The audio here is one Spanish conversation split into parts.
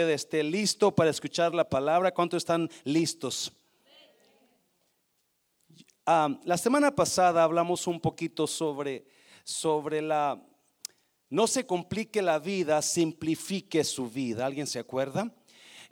esté listo para escuchar la palabra. ¿Cuántos están listos? Ah, la semana pasada hablamos un poquito sobre, sobre la, no se complique la vida, simplifique su vida. ¿Alguien se acuerda?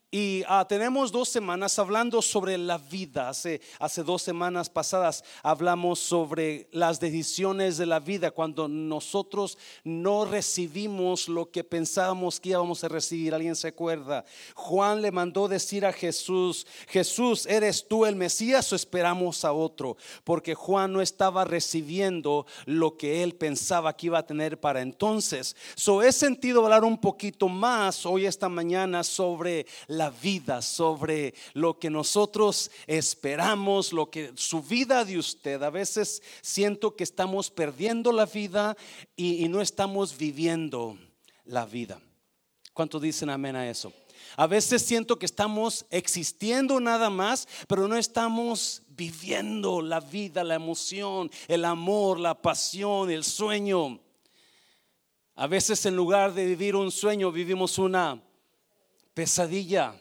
Y ah, tenemos dos semanas hablando sobre la vida. Hace, hace dos semanas pasadas hablamos sobre las decisiones de la vida cuando nosotros no recibimos lo que pensábamos que íbamos a recibir. ¿Alguien se acuerda? Juan le mandó decir a Jesús, Jesús, ¿eres tú el Mesías o esperamos a otro? Porque Juan no estaba recibiendo lo que él pensaba que iba a tener para entonces. So he sentido hablar un poquito más hoy esta mañana sobre la vida, sobre lo que nosotros esperamos, lo que su vida de usted. A veces siento que estamos perdiendo la vida y, no estamos viviendo la vida. ¿Cuánto dicen amén a eso? A veces siento que estamos existiendo nada más, pero no estamos viviendo la vida, la emoción, el amor, la pasión, el sueño. A veces en lugar de vivir un sueño, vivimos una pesadilla.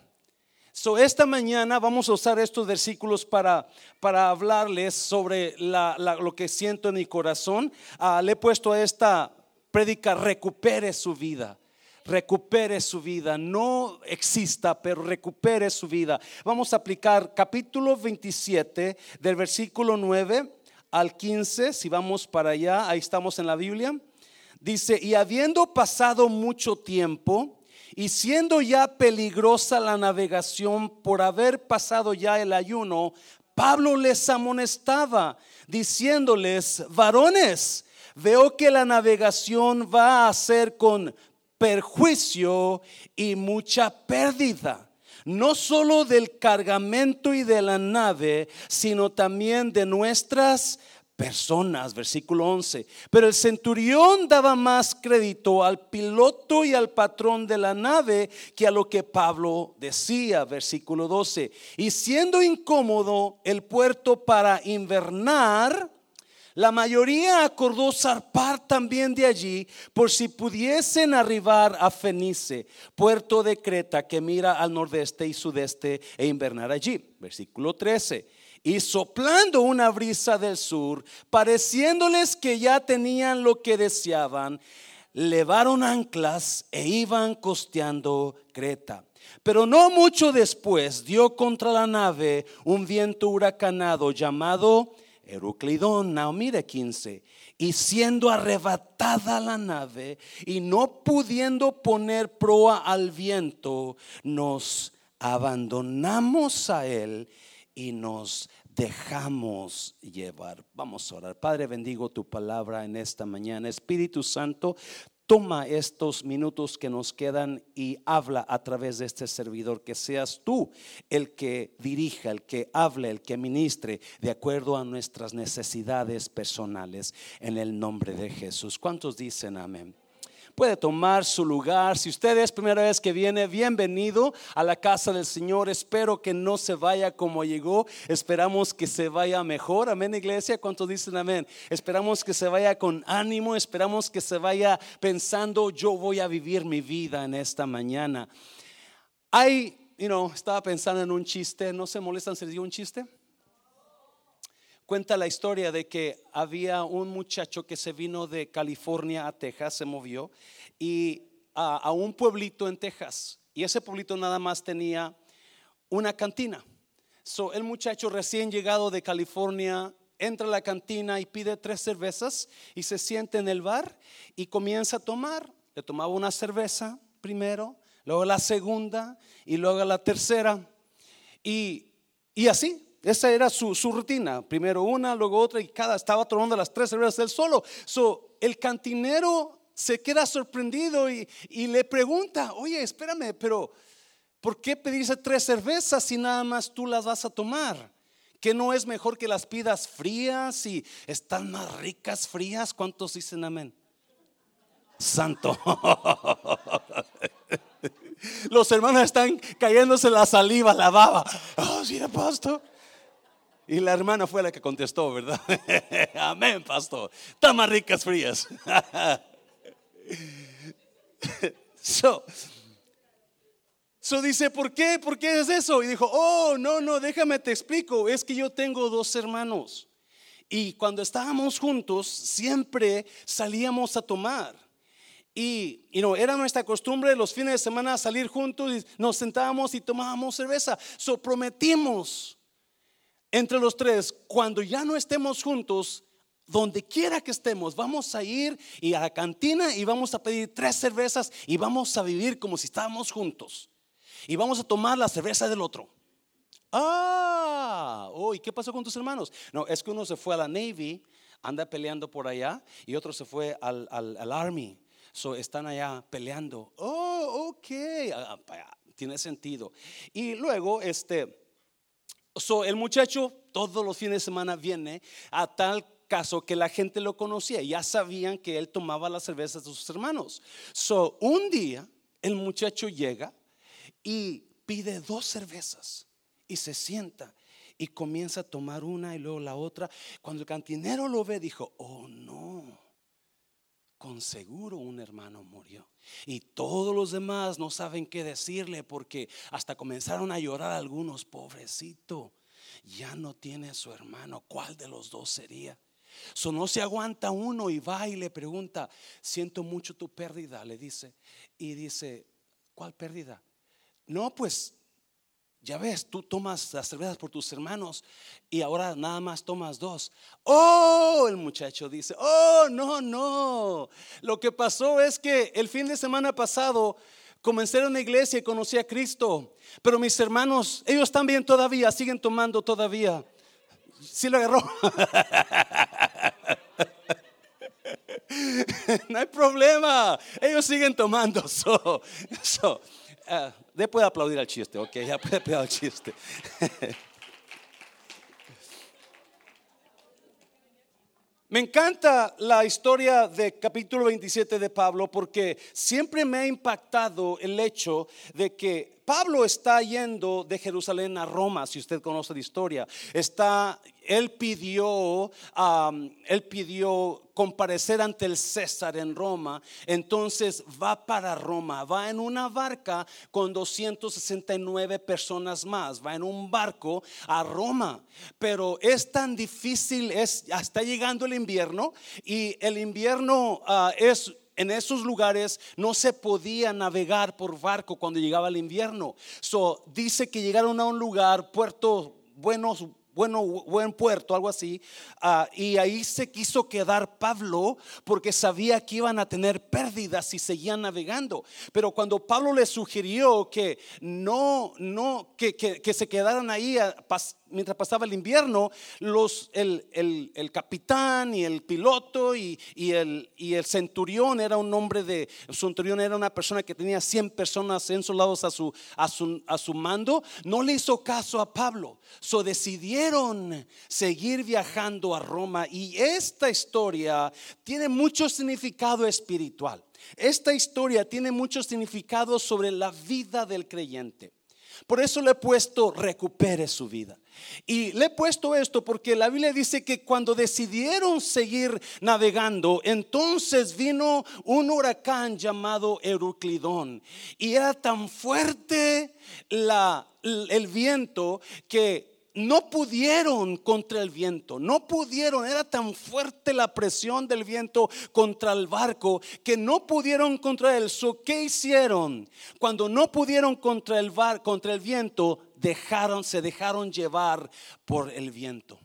So, esta mañana vamos a usar estos versículos para, para hablarles sobre lo que siento en mi corazón. Ah, le he puesto a esta prédica, recupere su vida recupere su vida, no exista, pero recupere su vida. Vamos a aplicar capítulo 27 del versículo 9 al 15, si vamos para allá, ahí estamos en la Biblia. Dice, y habiendo pasado mucho tiempo, y siendo ya peligrosa la navegación por haber pasado ya el ayuno, Pablo les amonestaba, diciéndoles, varones, veo que la navegación va a ser con perjuicio y mucha pérdida, no solo del cargamento y de la nave, sino también de nuestras personas, versículo 11. Pero el centurión daba más crédito al piloto y al patrón de la nave que a lo que Pablo decía, versículo 12. Y siendo incómodo el puerto para invernar, la mayoría acordó zarpar también de allí por si pudiesen arribar a Fenice, puerto de Creta que mira al nordeste y sudeste e invernar allí. Versículo 13 y soplando una brisa del sur, pareciéndoles que ya tenían lo que deseaban, levaron anclas e iban costeando Creta. Pero no mucho después dio contra la nave un viento huracanado llamado Euclidón, mire 15, y siendo arrebatada la nave y no pudiendo poner proa al viento, nos abandonamos a él y nos dejamos llevar. Vamos a orar. Padre, bendigo tu palabra en esta mañana. Espíritu Santo, toma estos minutos que nos quedan y habla a través de este servidor, que seas tú el que dirija, el que hable, el que ministre de acuerdo a nuestras necesidades personales en el nombre de Jesús. ¿Cuántos dicen amén? Puede tomar su lugar. Si usted es primera vez que viene, bienvenido a la casa del Señor. Espero que no se vaya como llegó. Esperamos que se vaya mejor. Amén, iglesia. ¿Cuántos dicen amén? Esperamos que se vaya con ánimo. Esperamos que se vaya pensando, yo voy a vivir mi vida en esta mañana. Hay, you know, estaba pensando en un chiste. ¿No se molestan si les digo un chiste? Cuenta la historia de que había un muchacho que se vino de California a Texas, se movió, y a, un pueblito en Texas. Y ese pueblito nada más tenía una cantina. So, el muchacho recién llegado de California entra a la cantina y pide tres cervezas y se siente en el bar y comienza a tomar. Le tomaba una cerveza primero, luego la segunda y luego la tercera. Y, y así, esa era su, rutina. Primero una, luego otra y cada estaba tomando las tres cervezas del solo. So, el cantinero se queda sorprendido y, le pregunta, oye, espérame, pero ¿por qué pedirse tres cervezas si nada más tú las vas a tomar? ¿Que no es mejor que las pidas frías y están más ricas frías? ¿Cuántos dicen amén? Santo. Los hermanos están cayéndose la saliva, la baba. Oh, sí, pastor. Y la hermana fue la que contestó, ¿verdad? Amén, pastor. Más ricas frías. so, So dice, ¿por qué? ¿Por qué es eso? Y dijo, oh, no, no, déjame te explico. Es que yo tengo dos hermanos. Y cuando estábamos juntos, siempre salíamos a tomar. Y, y no, era nuestra costumbre los fines de semana salir juntos y nos sentábamos y tomábamos cerveza. So prometimos entre los tres, cuando ya no estemos juntos, donde quiera que estemos, vamos a ir y a la cantina y vamos a pedir tres cervezas y vamos a vivir como si estábamos juntos. Y vamos a tomar la cerveza del otro. Ah, oh, ¿y qué pasó con tus hermanos? No, es que uno se fue a la Navy, anda peleando por allá, y otro se fue al, al, Army. So, están allá peleando. Oh, ok, ah, tiene sentido. Y luego, este, so, el muchacho todos los fines de semana viene a tal caso que la gente lo conocía, ya sabían que él tomaba las cervezas de sus hermanos. So, un día el muchacho llega y pide dos cervezas y se sienta y comienza a tomar una y luego la otra. Cuando el cantinero lo ve, dijo, oh no, con seguro un hermano murió. Y todos los demás no saben qué decirle porque hasta comenzaron a llorar algunos, pobrecito, ya no tiene a su hermano, ¿cuál de los dos sería? So no se aguanta uno y va y le pregunta, siento mucho tu pérdida, le dice. Y dice, ¿cuál pérdida? No, pues ya ves, tú tomas las cervezas por tus hermanos y ahora nada más tomas dos. Oh, el muchacho dice, oh, no, no. Lo que pasó es que el fin de semana pasado comencé en la iglesia y conocí a Cristo, pero mis hermanos, ellos también todavía, siguen tomando todavía. Sí lo agarró. no hay problema, ellos siguen tomando. So, so, uh, después de aplaudir al chiste, ok, ya puede aplaudir al chiste. Me encanta la historia de capítulo 27 de Pablo porque siempre me ha impactado el hecho de que Pablo está yendo de Jerusalén a Roma, si usted conoce la historia. Está, él pidió, él pidió comparecer ante el César en Roma. Entonces va para Roma, va en una barca con 269 personas más, va en un barco a Roma. Pero es tan difícil, es, está llegando el invierno y el invierno ah, es en esos lugares no se podía navegar por barco cuando llegaba el invierno. So, dice que llegaron a un lugar, puerto bueno, buen puerto, algo así. Ah, y ahí se quiso quedar Pablo porque sabía que iban a tener pérdidas si seguían navegando. Pero cuando Pablo le sugirió que no, no, que, que, se quedaran ahí mientras pasaba el invierno, los, el, el, el capitán y el piloto y, y, el, y el centurión era un hombre de, centurión era una persona que tenía 100 personas en soldados a su, a su, a su mando, no le hizo caso a Pablo. So decidieron seguir viajando a Roma y esta historia tiene mucho significado espiritual. Esta historia tiene mucho significado sobre la vida del creyente. Por eso le he puesto recupere su vida. Y le he puesto esto porque la Biblia dice que cuando decidieron seguir navegando, entonces vino un huracán llamado Euclidón. Y era tan fuerte la, el viento que no pudieron contra el viento, no pudieron, era tan fuerte la presión del viento contra el barco que no pudieron contra él. ¿Qué hicieron? Cuando no pudieron contra el, bar, contra el viento, dejaron, se dejaron llevar por el viento.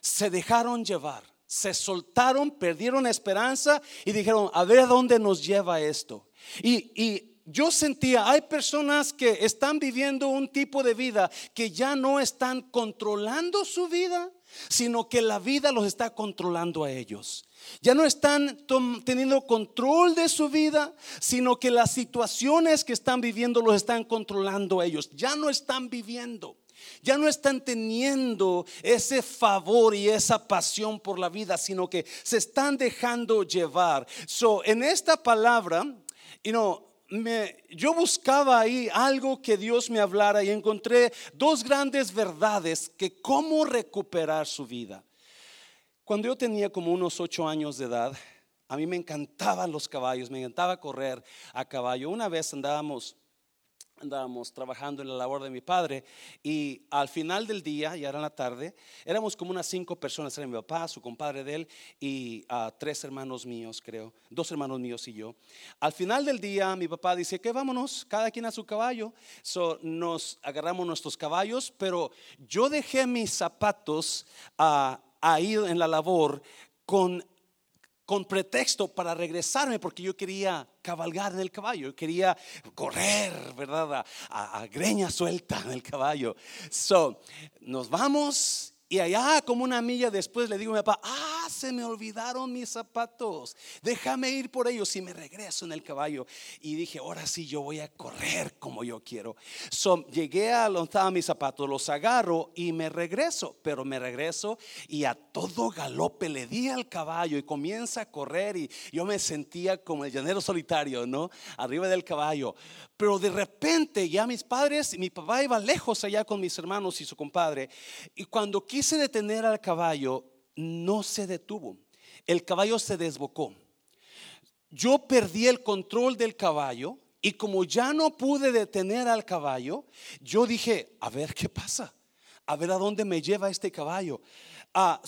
Se dejaron llevar, se soltaron, perdieron esperanza y dijeron, a ver a dónde nos lleva esto. Y, y yo sentía, hay personas que están viviendo un tipo de vida que ya no están controlando su vida, sino que la vida los está controlando a ellos. Ya no están teniendo control de su vida, sino que las situaciones que están viviendo los están controlando a ellos. Ya no están viviendo. Ya no están teniendo ese favor y esa pasión por la vida, sino que se están dejando llevar. So, en esta palabra, you know, yo buscaba ahí algo que Dios me hablara y encontré dos grandes verdades que cómo recuperar su vida. Cuando yo tenía como unos ocho años de edad, a mí me encantaban los caballos, me encantaba correr a caballo. Una vez andábamos andábamos trabajando en la labor de mi padre y al final del día, ya era la tarde, éramos como unas cinco personas, era mi papá, su compadre de él y uh, tres hermanos míos, creo, dos hermanos míos y yo. Al final del día, mi papá dice que vámonos, cada quien a su caballo. So, nos agarramos nuestros caballos, pero yo dejé mis zapatos uh, ahí en la labor con con pretexto para regresarme porque yo quería cabalgar en el caballo, yo quería correr, ¿verdad? A, greña suelta en el caballo. So, nos vamos y allá, como una milla después, le digo a mi papá: Ah, se me olvidaron mis zapatos. Déjame ir por ellos y me regreso en el caballo. Y dije: Ahora sí, yo voy a correr como yo quiero. So, llegué a donde estaban mis zapatos, los agarro y me regreso. Pero me regreso y a todo galope le di al caballo y comienza a correr. Y yo me sentía como el llanero solitario, ¿no? Arriba del caballo. Pero de repente, ya mis padres, mi papá iba lejos allá con mis hermanos y su compadre. Y cuando quise detener al caballo, no se detuvo. El caballo se desbocó. Yo perdí el control del caballo y como ya no pude detener al caballo, yo dije, a ver qué pasa, a ver a dónde me lleva este caballo. Ah,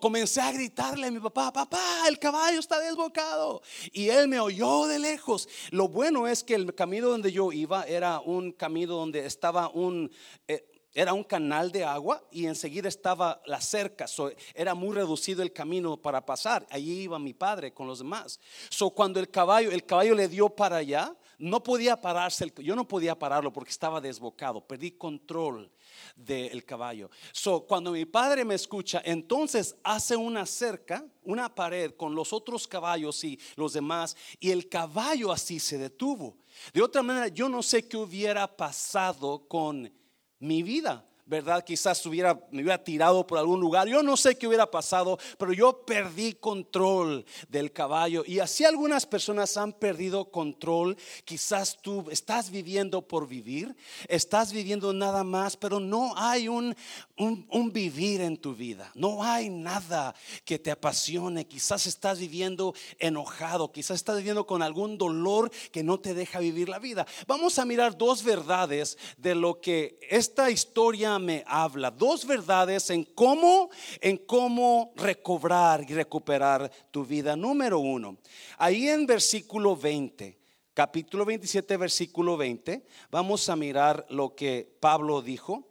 comencé a gritarle a mi papá, papá, el caballo está desbocado. Y él me oyó de lejos. Lo bueno es que el camino donde yo iba era un camino donde estaba un, eh, era un canal de agua y enseguida estaba la cerca. era muy reducido el camino para pasar. Allí iba mi padre con los demás. So, cuando el caballo, el caballo le dio para allá, no podía pararse. Yo no podía pararlo porque estaba desbocado. Perdí control del caballo. So, cuando mi padre me escucha, entonces hace una cerca, una pared con los otros caballos y los demás, y el caballo así se detuvo. De otra manera, yo no sé qué hubiera pasado con mi vida. ¿Verdad? Quizás me hubiera tirado por algún lugar. Yo no sé qué hubiera pasado, pero yo perdí control del caballo. Y así algunas personas han perdido control. Quizás tú estás viviendo por vivir, estás viviendo nada más, pero no hay un, un, vivir en tu vida. No hay nada que te apasione. Quizás estás viviendo enojado, quizás estás viviendo con algún dolor que no te deja vivir la vida. Vamos a mirar dos verdades de lo que esta historia me habla, dos verdades en cómo, en cómo recobrar y recuperar tu vida. Número uno, ahí en versículo 20, capítulo 27, versículo 20, vamos a mirar lo que Pablo dijo.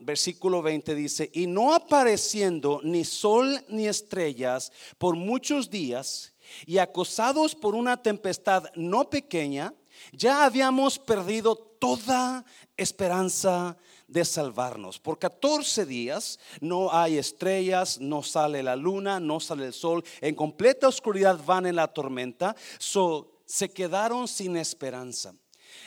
Versículo 20 dice, y no apareciendo ni sol ni estrellas por muchos días, y acosados por una tempestad no pequeña, ya habíamos perdido toda esperanza de salvarnos. Por 14 días no hay estrellas, no sale la luna, no sale el sol, en completa oscuridad van en la tormenta, se quedaron sin esperanza.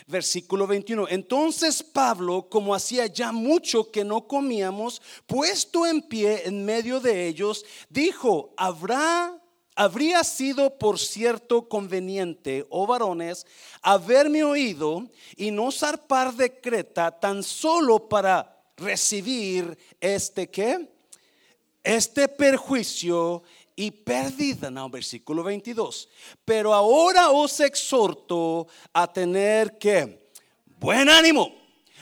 Versículo 21. Entonces Pablo, como hacía ya mucho que no comíamos, puesto en pie en medio de ellos, dijo, ¿habrá habría sido, por cierto, conveniente, oh varones, haberme oído y no zarpar de Creta tan solo para recibir este qué? Este perjuicio y pérdida. No, versículo 22. Pero ahora os exhorto a tener que buen ánimo,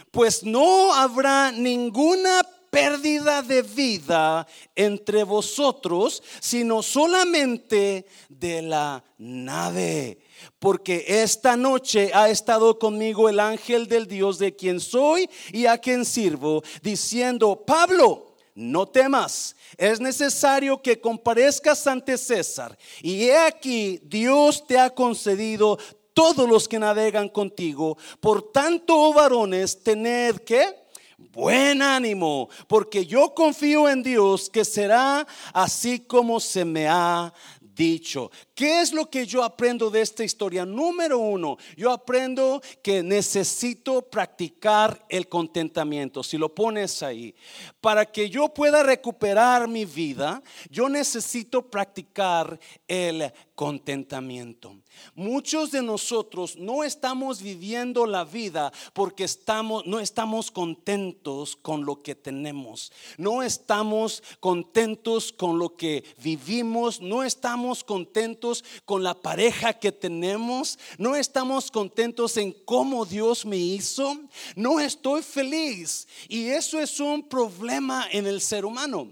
pues no habrá ninguna pérdida de vida entre vosotros, sino solamente de la nave. Porque esta noche ha estado conmigo el ángel del Dios de quien soy y a quien sirvo, diciendo, Pablo, no temas, es necesario que comparezcas ante César. Y he aquí, Dios te ha concedido todos los que navegan contigo. Por tanto, oh varones, tened que buen ánimo, porque yo confío en Dios que será así como se me ha dicho. ¿Qué es lo que yo aprendo de esta historia? Número uno, yo aprendo que necesito practicar el contentamiento. Si lo pones ahí, para que yo pueda recuperar mi vida, yo necesito practicar el contentamiento. Muchos de nosotros no estamos viviendo la vida porque estamos no estamos contentos con lo que tenemos. No estamos contentos con lo que vivimos, no estamos contentos con la pareja que tenemos, no estamos contentos en cómo Dios me hizo, no estoy feliz y eso es un problema en el ser humano.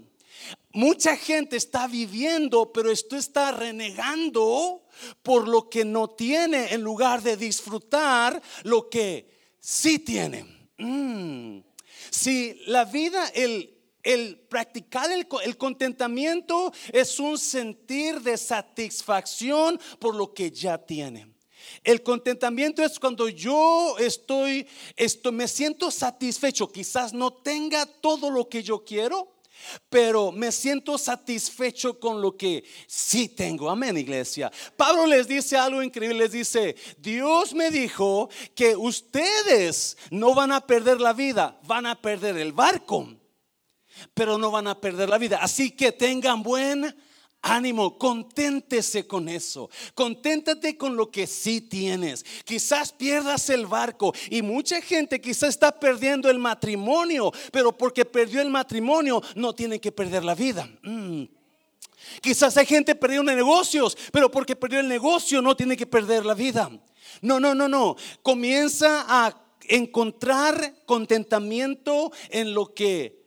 Mucha gente está viviendo, pero esto está renegando por lo que no tiene en lugar de disfrutar lo que sí tiene. Mm. Si la vida, el, el practicar el, contentamiento es un sentir de satisfacción por lo que ya tiene. El contentamiento es cuando yo estoy, esto, me siento satisfecho. Quizás no tenga todo lo que yo quiero, pero me siento satisfecho con lo que sí tengo. Amén, iglesia. Pablo les dice algo increíble, les dice, Dios me dijo que ustedes no van a perder la vida, van a perder el barco, pero no van a perder la vida. Así que tengan buen Ánimo, conténtese con eso. Conténtate con lo que sí tienes. Quizás pierdas el barco y mucha gente quizás está perdiendo el matrimonio, pero porque perdió el matrimonio no tiene que perder la vida. Mm. Quizás hay gente perdiendo negocios, pero porque perdió el negocio no tiene que perder la vida. No, no, no, no. Comienza a encontrar contentamiento en lo que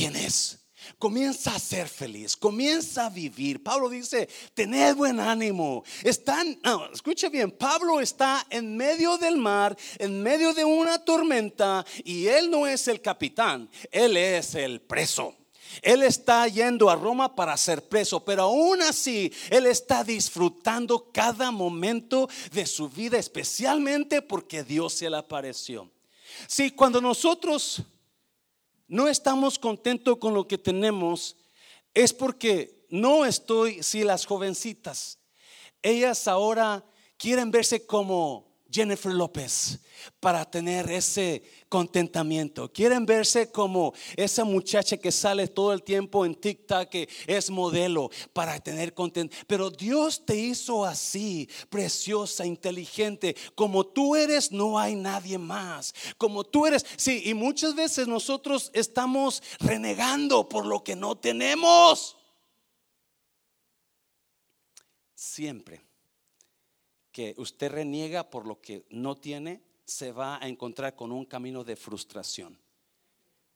tienes. Comienza a ser feliz, comienza a vivir. Pablo dice, tened buen ánimo. Están, no, escucha bien, Pablo está en medio del mar, en medio de una tormenta y él no es el capitán, él es el preso. Él está yendo a Roma para ser preso, pero aún así Él está disfrutando cada momento de su vida, especialmente porque Dios se le apareció. Sí, cuando nosotros no estamos contentos con lo que tenemos, es porque no estoy, si las jovencitas, ellas ahora quieren verse como Jennifer López para tener ese contentamiento. Quieren verse como esa muchacha que sale todo el tiempo en TikTok, que es modelo para tener contentamiento. Pero Dios te hizo así, preciosa, inteligente. Como tú eres, no hay nadie más. Como tú eres, sí, y muchas veces nosotros estamos renegando por lo que no tenemos. Siempre que usted reniega por lo que no tiene, se va a encontrar con un camino de frustración.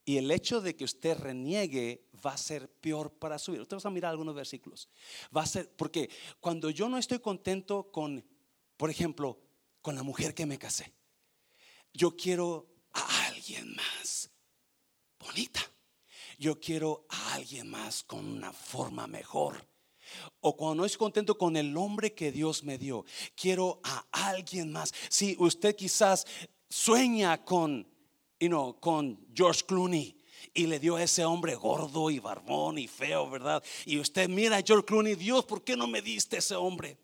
Y el hecho de que usted reniegue va a ser peor para su vida. Usted va a mirar algunos versículos. Va a ser, porque cuando yo no estoy contento con, por ejemplo, con la mujer que me casé, yo quiero a alguien más bonita. Yo quiero a alguien más con una forma mejor. O cuando no estoy contento con el hombre que Dios me dio, quiero a alguien más. Si usted quizás sueña con, con George Clooney y le dio a ese hombre gordo y barbón y feo, ¿verdad? Y usted mira a George Clooney, Dios, ¿por qué no me diste ese hombre?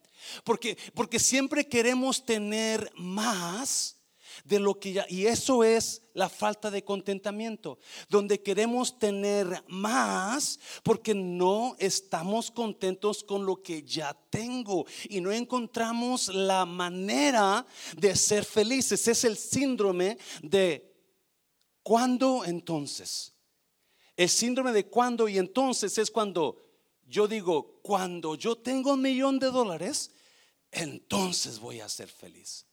Porque, porque siempre queremos tener más de lo que ya, y eso es la falta de contentamiento, donde queremos tener más porque no estamos contentos con lo que ya tengo y no encontramos la manera de ser felices. Es el síndrome de cuándo entonces. El síndrome de cuándo y entonces es cuando yo digo, cuando yo tengo un millón de dólares, entonces voy a ser feliz.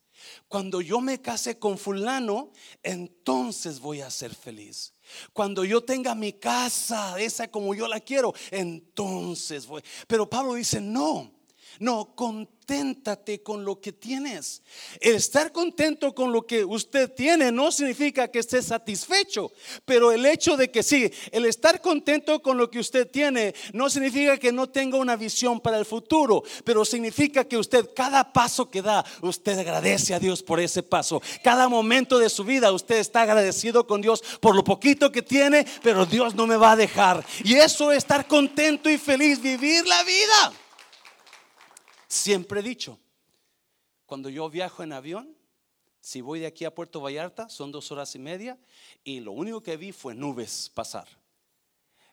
Cuando yo me case con fulano, entonces voy a ser feliz. Cuando yo tenga mi casa, esa como yo la quiero, entonces voy. Pero Pablo dice, no, no, conténtate con lo que tienes. El estar contento con lo que usted tiene no significa que esté satisfecho, pero el hecho de que sí, el estar contento con lo que usted tiene no significa que no tenga una visión para el futuro, pero significa que usted cada paso que da, usted agradece a Dios por ese paso. Cada momento de su vida usted está agradecido con Dios por lo poquito que tiene, pero Dios no me va a dejar. Y eso es estar contento y feliz, vivir la vida. Siempre he dicho, cuando yo viajo en avión, si voy de aquí a Puerto Vallarta, son dos horas y media, y lo único que vi fue nubes pasar.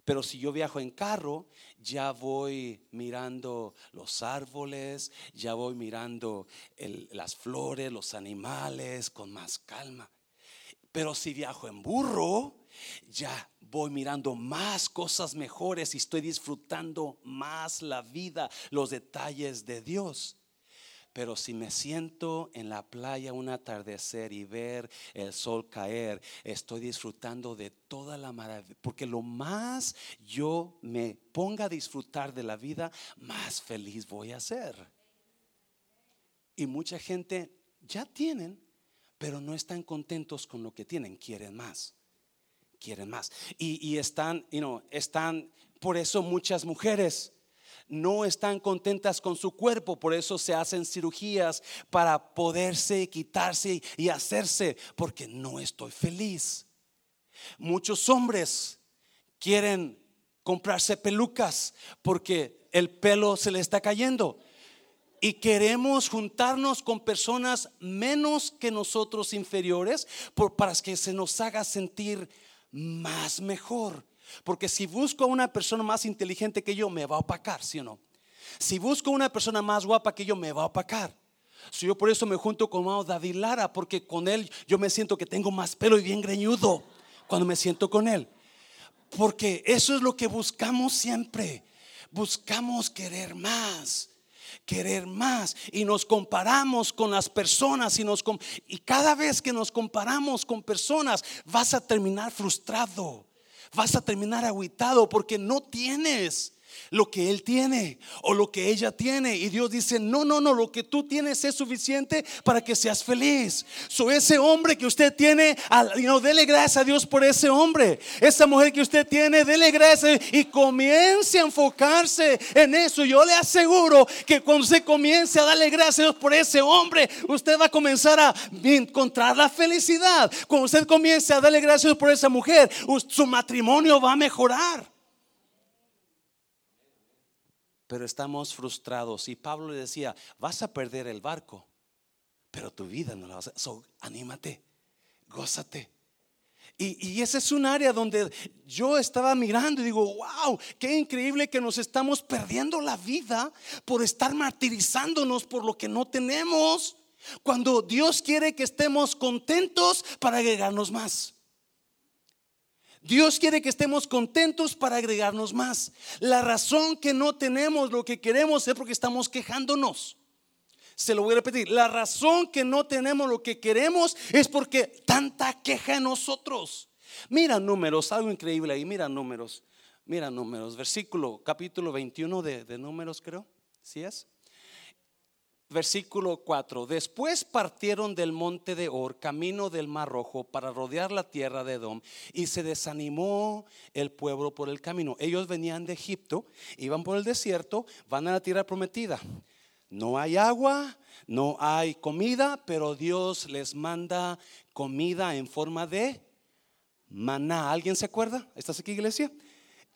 Pero si yo viajo en carro, ya voy mirando los árboles, ya voy mirando las flores, los animales con más calma. Pero si viajo en burro, ya voy mirando más cosas mejores y estoy disfrutando más la vida, los detalles de Dios. Pero si me siento en la playa un atardecer y ver el sol caer, estoy disfrutando de toda la maravilla. Porque lo más yo me ponga a disfrutar de la vida, más feliz voy a ser. Y mucha gente ya tienen, pero no están contentos con lo que tienen, quieren más. Quieren más. Y, están, you know, están, por eso muchas mujeres no están contentas con su cuerpo, por eso se hacen cirugías para poderse quitarse y hacerse, porque no estoy feliz. Muchos hombres quieren comprarse pelucas porque el pelo se le está cayendo. Y queremos juntarnos con personas menos que nosotros inferiores para que se nos haga sentir más mejor. Porque si busco a una persona más inteligente que yo, me va a opacar, ¿sí o no? Si busco a una persona más guapa que yo, me va a opacar. Si yo por eso me junto con Mao David Lara, porque con él yo me siento que tengo más pelo y bien greñudo cuando me siento con él. Porque eso es lo que buscamos siempre. Buscamos querer más querer más. Y nos comparamos con las personas y, nos, y cada vez que nos comparamos con personas vas a terminar frustrado vas a terminar aguitado porque no tienes lo que él tiene o lo que ella tiene. Y Dios dice, no, no, no, lo que tú tienes es suficiente para que seas feliz. So ese hombre que usted tiene, no, dele gracias a Dios por ese hombre. Esa mujer que usted tiene, dele gracias y comience a enfocarse en eso. Yo le aseguro que cuando usted comience a darle gracias a Dios por ese hombre, usted va a comenzar a encontrar la felicidad. Cuando usted comience a darle gracias por esa mujer, su matrimonio va a mejorar pero estamos frustrados. Y Pablo le decía, vas a perder el barco, pero tu vida no la vas a... So, anímate, gózate. Y, y, ese es un área donde yo estaba mirando y digo, wow, qué increíble que nos estamos perdiendo la vida por estar martirizándonos por lo que no tenemos, cuando Dios quiere que estemos contentos para agregarnos más. Dios quiere que estemos contentos para agregarnos más. La razón que no tenemos lo que queremos es porque estamos quejándonos. Se lo voy a repetir. La razón que no tenemos lo que queremos es porque tanta queja en nosotros. Mira números, algo increíble ahí. Mira números. Mira números. Versículo, capítulo 21 de, de números, creo. ¿Sí es? Versículo 4. Después partieron del monte de Or, camino del Mar Rojo, para rodear la tierra de Edom, y se desanimó el pueblo por el camino. Ellos venían de Egipto, iban por el desierto, van a la tierra prometida. No hay agua, no hay comida, pero Dios les manda comida en forma de maná. ¿Alguien se acuerda? ¿Estás aquí, iglesia?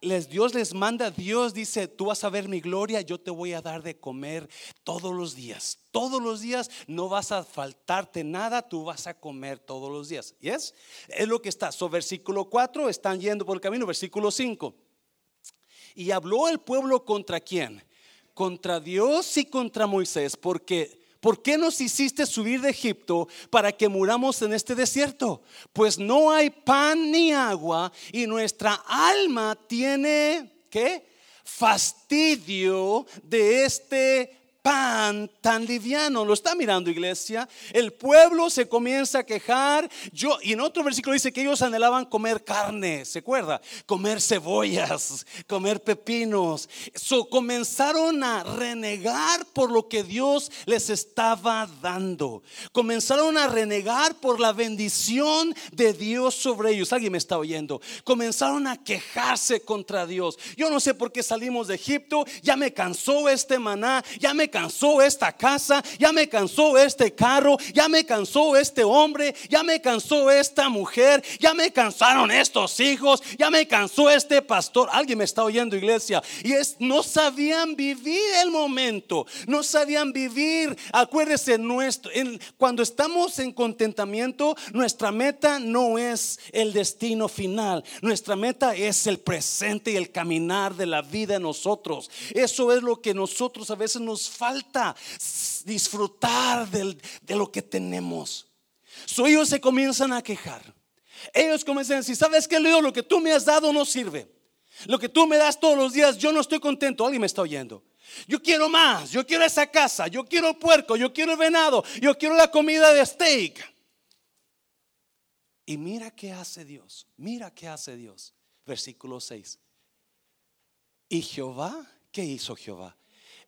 Dios les manda, Dios dice, tú vas a ver mi gloria, yo te voy a dar de comer todos los días. Todos los días no vas a faltarte nada, tú vas a comer todos los días. ¿Yes? Es lo que está. So, versículo 4, están yendo por el camino. Versículo 5. Y habló el pueblo contra quién? Contra Dios y contra Moisés, porque ¿por qué nos hiciste subir de Egipto para que muramos en este desierto? Pues no hay pan ni agua y nuestra alma tiene, ¿qué? Fastidio de este pan tan liviano. Lo está mirando, iglesia. El pueblo se comienza a quejar. Yo, y en otro versículo dice que ellos anhelaban comer carne. ¿Se acuerda? Comer cebollas, comer pepinos. So, comenzaron a renegar por lo que Dios les estaba dando. Comenzaron a renegar por la bendición de Dios sobre ellos. Alguien me está oyendo. Comenzaron a quejarse contra Dios. Yo no sé por qué salimos de Egipto. Ya me cansó este maná. Ya me cansó cansó esta casa, ya me cansó este carro, ya me cansó este hombre, ya me cansó esta mujer, ya me cansaron estos hijos, ya me cansó este pastor. Alguien me está oyendo, iglesia. Y es, no sabían vivir el momento, no sabían vivir. Acuérdese, nuestro, cuando estamos en contentamiento, nuestra meta no es el destino final, nuestra meta es el presente y el caminar de la vida en nosotros. Eso es lo que nosotros a veces nos falta, disfrutar de lo que tenemos. So, ellos se comienzan a quejar. Ellos comienzan a decir, ¿sabes qué, Leo? Lo que tú me has dado no sirve. Lo que tú me das todos los días, yo no estoy contento. Alguien me está oyendo. Yo quiero más, yo quiero esa casa, yo quiero puerco, yo quiero el venado, yo quiero la comida de steak. Y mira qué hace Dios, mira qué hace Dios. Versículo 6. Y Jehová, ¿qué hizo Jehová?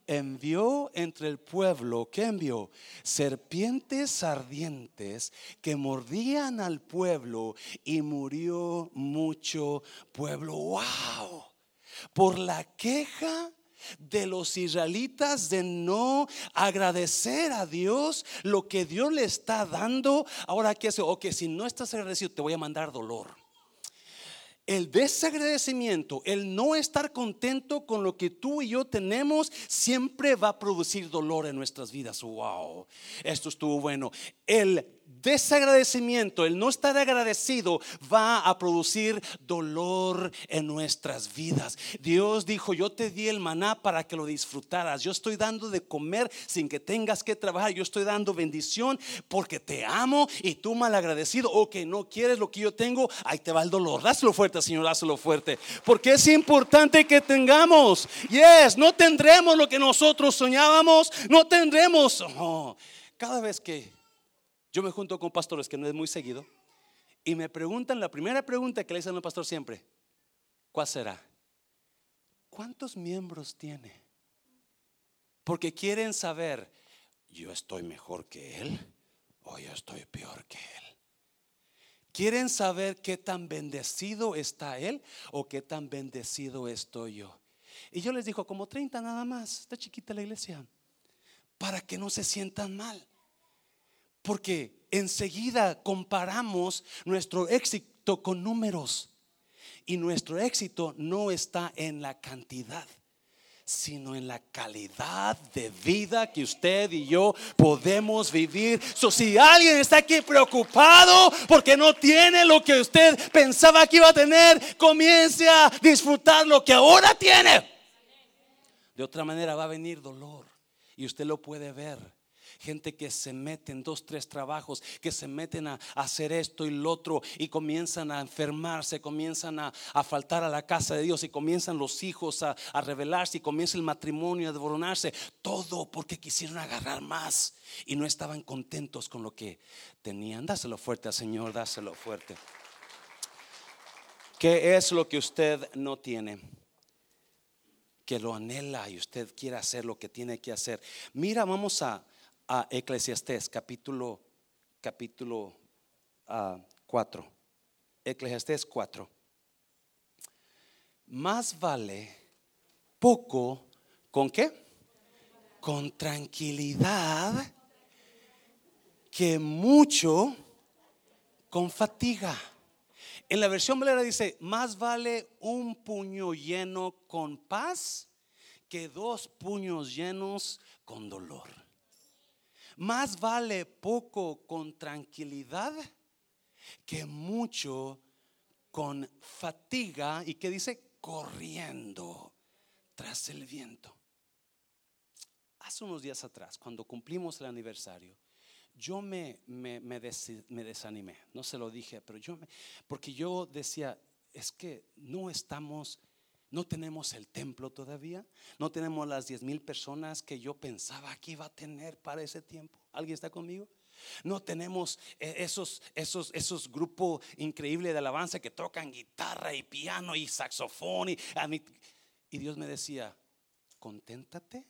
Envió entre el pueblo, ¿qué envió? Serpientes ardientes que mordían al pueblo y murió mucho pueblo. ¡Wow! Por la queja de los israelitas de no agradecer a Dios lo que Dios le está dando. Ahora, ¿qué hace? O que si no estás agradecido, te voy a mandar dolor. El desagradecimiento, el no estar contento con lo que tú y yo tenemos, siempre va a producir dolor en nuestras vidas. Wow, esto estuvo bueno. El desagradecimiento, el no estar agradecido va a producir dolor en nuestras vidas. Dios dijo, yo te di el maná para que lo disfrutaras. Yo estoy dando de comer sin que tengas que trabajar. Yo estoy dando bendición porque te amo y tú mal agradecido o que no quieres lo que yo tengo, ahí te va el dolor. Dáselo fuerte, Señor, dáselo fuerte. Porque es importante que tengamos. Yes, no tendremos lo que nosotros soñábamos, no tendremos. Oh, cada vez que yo me junto con pastores que no es muy seguido y me preguntan, la primera pregunta que le hacen al pastor siempre, ¿cuál será? ¿Cuántos miembros tiene? Porque quieren saber, yo estoy mejor que él o yo estoy peor que él. Quieren saber qué tan bendecido está él o qué tan bendecido estoy yo. Y yo les digo, como 30 nada más, está chiquita la iglesia, para que no se sientan mal. Porque enseguida comparamos nuestro éxito con números. Y nuestro éxito no está en la cantidad, sino en la calidad de vida que usted y yo podemos vivir. So, si alguien está aquí preocupado porque no tiene lo que usted pensaba que iba a tener, comience a disfrutar lo que ahora tiene. De otra manera va a venir dolor y usted lo puede ver gente que se mete en dos, tres trabajos, que se meten a, hacer esto y lo otro y comienzan a enfermarse, comienzan a, faltar a la casa de Dios y comienzan los hijos a, a rebelarse y comienza el matrimonio a devoronarse. Todo porque quisieron agarrar más y no estaban contentos con lo que tenían. Dáselo fuerte al Señor, dáselo fuerte. ¿Qué es lo que usted no tiene? que lo anhela y usted quiere hacer lo que tiene que hacer. Mira, vamos a, a capítulo, capítulo 4. Ah, Eclesiastés 4. Más vale poco con qué? Con tranquilidad que mucho con fatiga. En la versión valera dice, más vale un puño lleno con paz que dos puños llenos con dolor. Más vale poco con tranquilidad que mucho con fatiga y que dice corriendo tras el viento. Hace unos días atrás, cuando cumplimos el aniversario, yo me, me, me, desanimé, no se lo dije, pero yo me, porque yo decía, es que no estamos no tenemos el templo todavía. No tenemos las 10 mil personas que yo pensaba que iba a tener para ese tiempo. ¿Alguien está conmigo? No tenemos eh, esos, esos, esos grupos increíbles de alabanza que tocan guitarra y piano y saxofón. Y, y Dios me decía, conténtate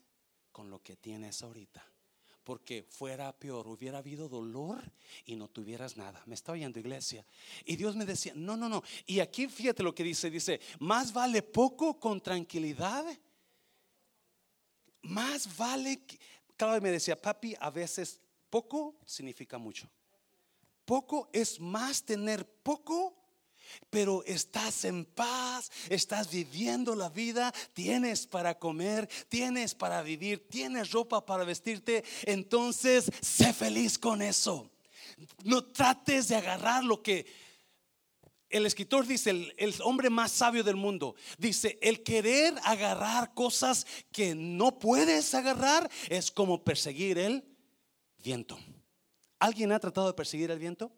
con lo que tienes ahorita porque fuera peor, hubiera habido dolor y no tuvieras nada. Me está oyendo iglesia. Y Dios me decía, no, no, no. Y aquí fíjate lo que dice, dice, más vale poco con tranquilidad más vale, claro, me decía, papi, a veces poco significa mucho. Poco es más tener poco pero estás en paz, estás viviendo la vida, tienes para comer, tienes para vivir, tienes ropa para vestirte, entonces sé feliz con eso. No trates de agarrar lo que el escritor dice, el, hombre más sabio del mundo, dice, el querer agarrar cosas que no puedes agarrar es como perseguir el viento. ¿Alguien ha tratado de perseguir el viento?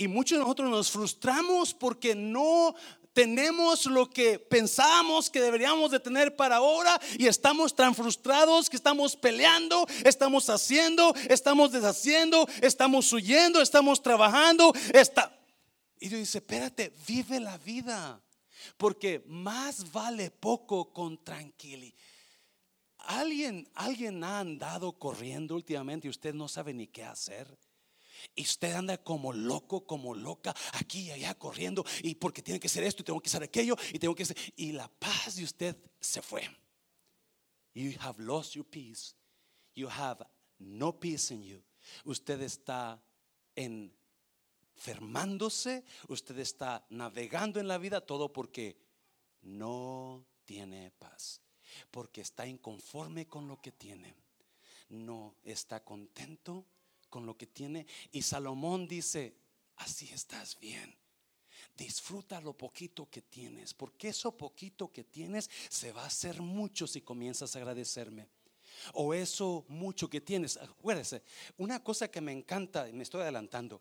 Y muchos de nosotros nos frustramos porque no tenemos lo que pensamos que deberíamos de tener para ahora y estamos tan frustrados que estamos peleando, estamos haciendo, estamos deshaciendo, estamos huyendo, estamos trabajando. Está... Y Dios dice, espérate, vive la vida, porque más vale poco con tranquilidad. ¿Alguien, alguien ha andado corriendo últimamente y usted no sabe ni qué hacer? Y usted anda como loco, como loca, aquí y allá corriendo. Y porque tiene que ser esto y tengo que hacer aquello y tengo que ser. Y la paz de usted se fue. You have lost your peace. You have no peace in you. Usted está enfermándose. Usted está navegando en la vida. Todo porque no tiene paz. Porque está inconforme con lo que tiene. No está contento con lo que tiene. Y Salomón dice, así estás bien. Disfruta lo poquito que tienes, porque eso poquito que tienes se va a hacer mucho si comienzas a agradecerme. O eso mucho que tienes. Acuérdese, una cosa que me encanta, me estoy adelantando,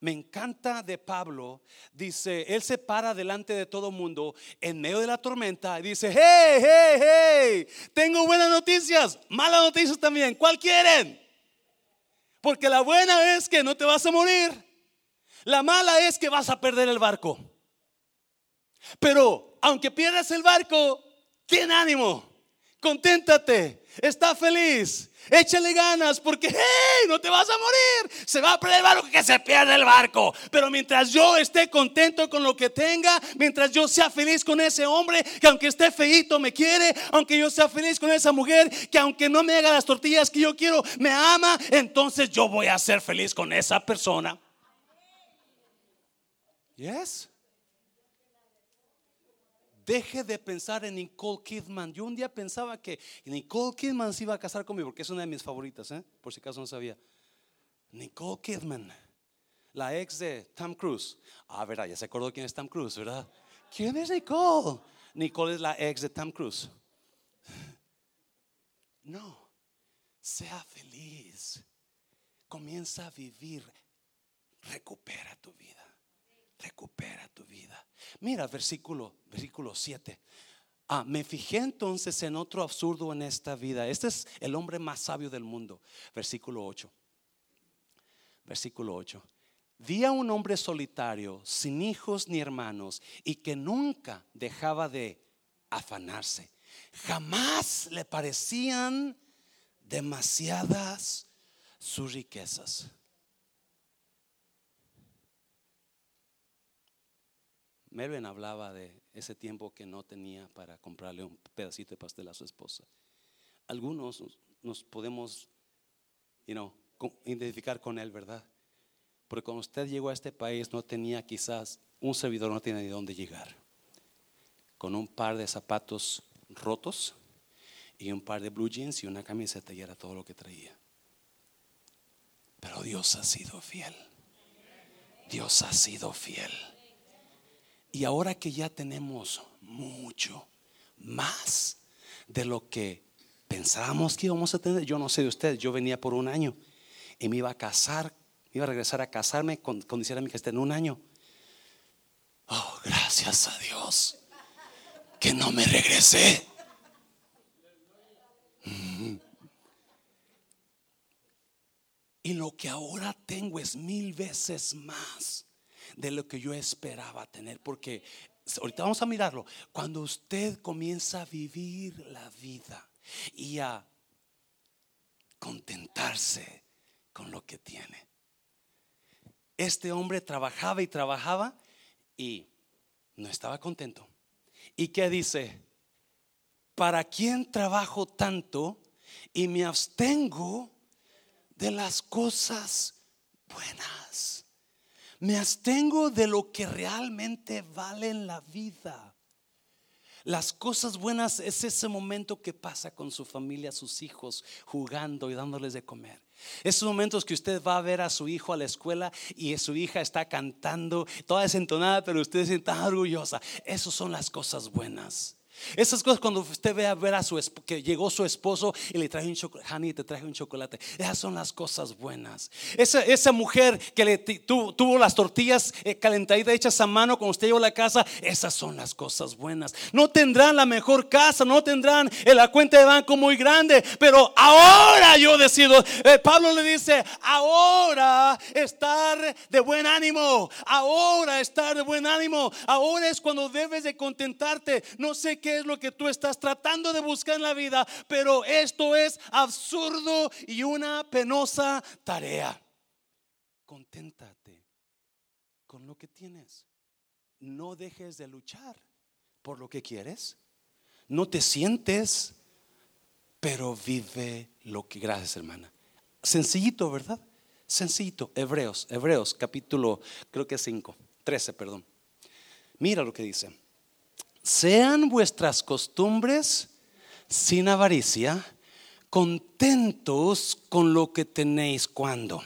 me encanta de Pablo, dice, él se para delante de todo mundo en medio de la tormenta y dice, hey, hey, hey, tengo buenas noticias, malas noticias también, ¿cuál quieren? Porque la buena es que no te vas a morir. La mala es que vas a perder el barco. Pero aunque pierdas el barco, ten ánimo, conténtate, está feliz. Échale ganas porque, hey, no te vas a morir. Se va a perder el barco que se pierde el barco. Pero mientras yo esté contento con lo que tenga, mientras yo sea feliz con ese hombre que aunque esté feito me quiere, aunque yo sea feliz con esa mujer que aunque no me haga las tortillas que yo quiero, me ama, entonces yo voy a ser feliz con esa persona. Yes. Deje de pensar en Nicole Kidman. Yo un día pensaba que Nicole Kidman se iba a casar conmigo, porque es una de mis favoritas, ¿eh? por si acaso no sabía. Nicole Kidman, la ex de Tom Cruise. Ah, verdad, ya se acordó quién es Tom Cruise, ¿verdad? ¿Quién es Nicole? Nicole es la ex de Tom Cruise. No, sea feliz. Comienza a vivir. Recupera tu vida. Recupera tu vida. Mira, versículo, versículo 7. Ah, me fijé entonces en otro absurdo en esta vida. Este es el hombre más sabio del mundo. Versículo 8. Versículo 8. Vi a un hombre solitario, sin hijos ni hermanos, y que nunca dejaba de afanarse. Jamás le parecían demasiadas sus riquezas. Melvin hablaba de ese tiempo que no tenía para comprarle un pedacito de pastel a su esposa. Algunos nos podemos, identificar con él, ¿verdad? Porque cuando usted llegó a este país no tenía quizás un servidor, no tenía ni dónde llegar. Con un par de zapatos rotos y un par de blue jeans y una camiseta y era todo lo que traía. Pero Dios ha sido fiel. Dios ha sido fiel. Y ahora que ya tenemos mucho más de lo que pensábamos que íbamos a tener, yo no sé de ustedes, yo venía por un año y me iba a casar, iba a regresar a casarme con, con decir a que esté en un año. Oh, gracias a Dios que no me regresé. Y lo que ahora tengo es mil veces más de lo que yo esperaba tener. Porque ahorita vamos a mirarlo. Cuando usted comienza a vivir la vida y a contentarse con lo que tiene. Este hombre trabajaba y trabajaba y no estaba contento. ¿Y qué dice? ¿para quién trabajo tanto y me abstengo de las cosas buenas? Me abstengo de lo que realmente vale en la vida. Las cosas buenas es ese momento que pasa con su familia, sus hijos, jugando y dándoles de comer. Esos momentos que usted va a ver a su hijo a la escuela y su hija está cantando, toda desentonada, pero usted se orgullosa. Esas son las cosas buenas. Esas cosas cuando usted ve a ver a su que llegó su esposo y le trae un chocolate, te traje un chocolate. Esas son las cosas buenas. Esa, esa mujer que le tuvo, las tortillas eh, calentaditas hechas a mano cuando usted llegó a la casa, esas son las cosas buenas. No tendrán la mejor casa, no tendrán en la cuenta de banco muy grande, pero ahora yo decido. Eh, Pablo le dice, ahora estar de buen ánimo, ahora estar de buen ánimo, ahora es cuando debes de contentarte. No sé qué es lo que tú estás tratando de buscar en la vida, pero esto es absurdo y una penosa tarea. Conténtate con lo que tienes. No dejes de luchar por lo que quieres. No te sientes, pero vive lo que, gracias hermana. Sencillito, ¿verdad? Sencillito. Hebreos, Hebreos capítulo, creo que 5, 13, perdón. Mira lo que dice sean vuestras costumbres sin avaricia, contentos con lo que tenéis cuando.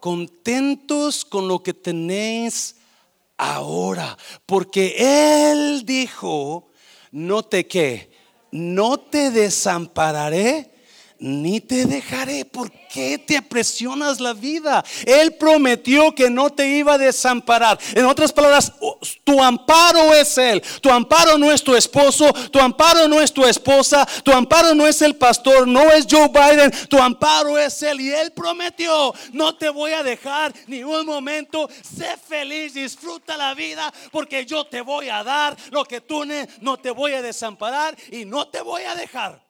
Contentos con lo que tenéis ahora. Porque Él dijo, no te que, no te desampararé ni te dejaré. ¿Por qué te apresionas la vida? Él prometió que no te iba a desamparar. En otras palabras, tu amparo es Él. Tu amparo no es tu esposo, tu amparo no es tu esposa, tu amparo no es el pastor, no es Joe Biden, tu amparo es Él. Y Él prometió, no te voy a dejar ni un momento. Sé feliz, disfruta la vida, porque yo te voy a dar lo que tú no te voy a desamparar y no te voy a dejar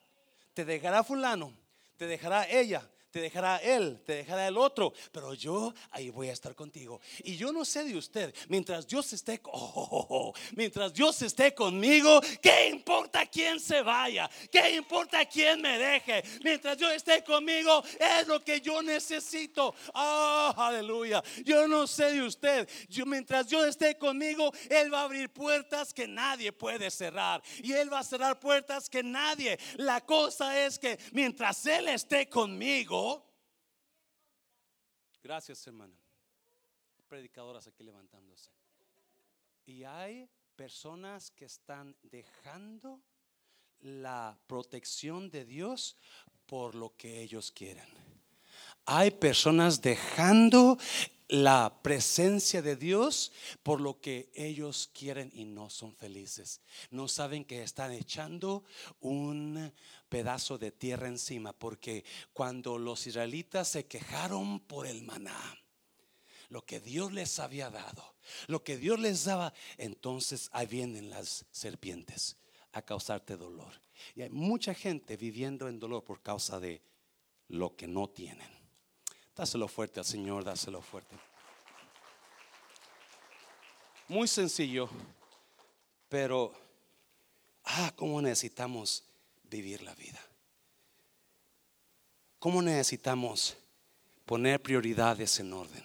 te dejará fulano, te dejará ella, te dejará él, te dejará el otro, pero yo ahí voy a estar contigo. Y yo no sé de usted, mientras Dios esté, oh, mientras Dios esté conmigo, ¿qué importa quién se vaya? ¿Qué importa quién me deje? Mientras Dios esté conmigo, es lo que yo necesito. Oh, aleluya. Yo no sé de usted, yo mientras Dios esté conmigo, Él va a abrir puertas que nadie puede cerrar. Y Él va a cerrar puertas que nadie. La cosa es que mientras Él esté conmigo, Gracias, hermana. Predicadoras aquí levantándose. Y hay personas que están dejando la protección de Dios por lo que ellos quieren. Hay personas dejando la presencia de Dios por lo que ellos quieren y no son felices. No saben que están echando un pedazo de tierra encima porque cuando los israelitas se quejaron por el maná, lo que Dios les había dado, lo que Dios les daba, entonces ahí vienen las serpientes a causarte dolor. Y hay mucha gente viviendo en dolor por causa de lo que no tienen. Dáselo fuerte al Señor, dáselo fuerte. Muy sencillo, pero, ah, cómo necesitamos vivir la vida. ¿Cómo necesitamos poner prioridades en orden?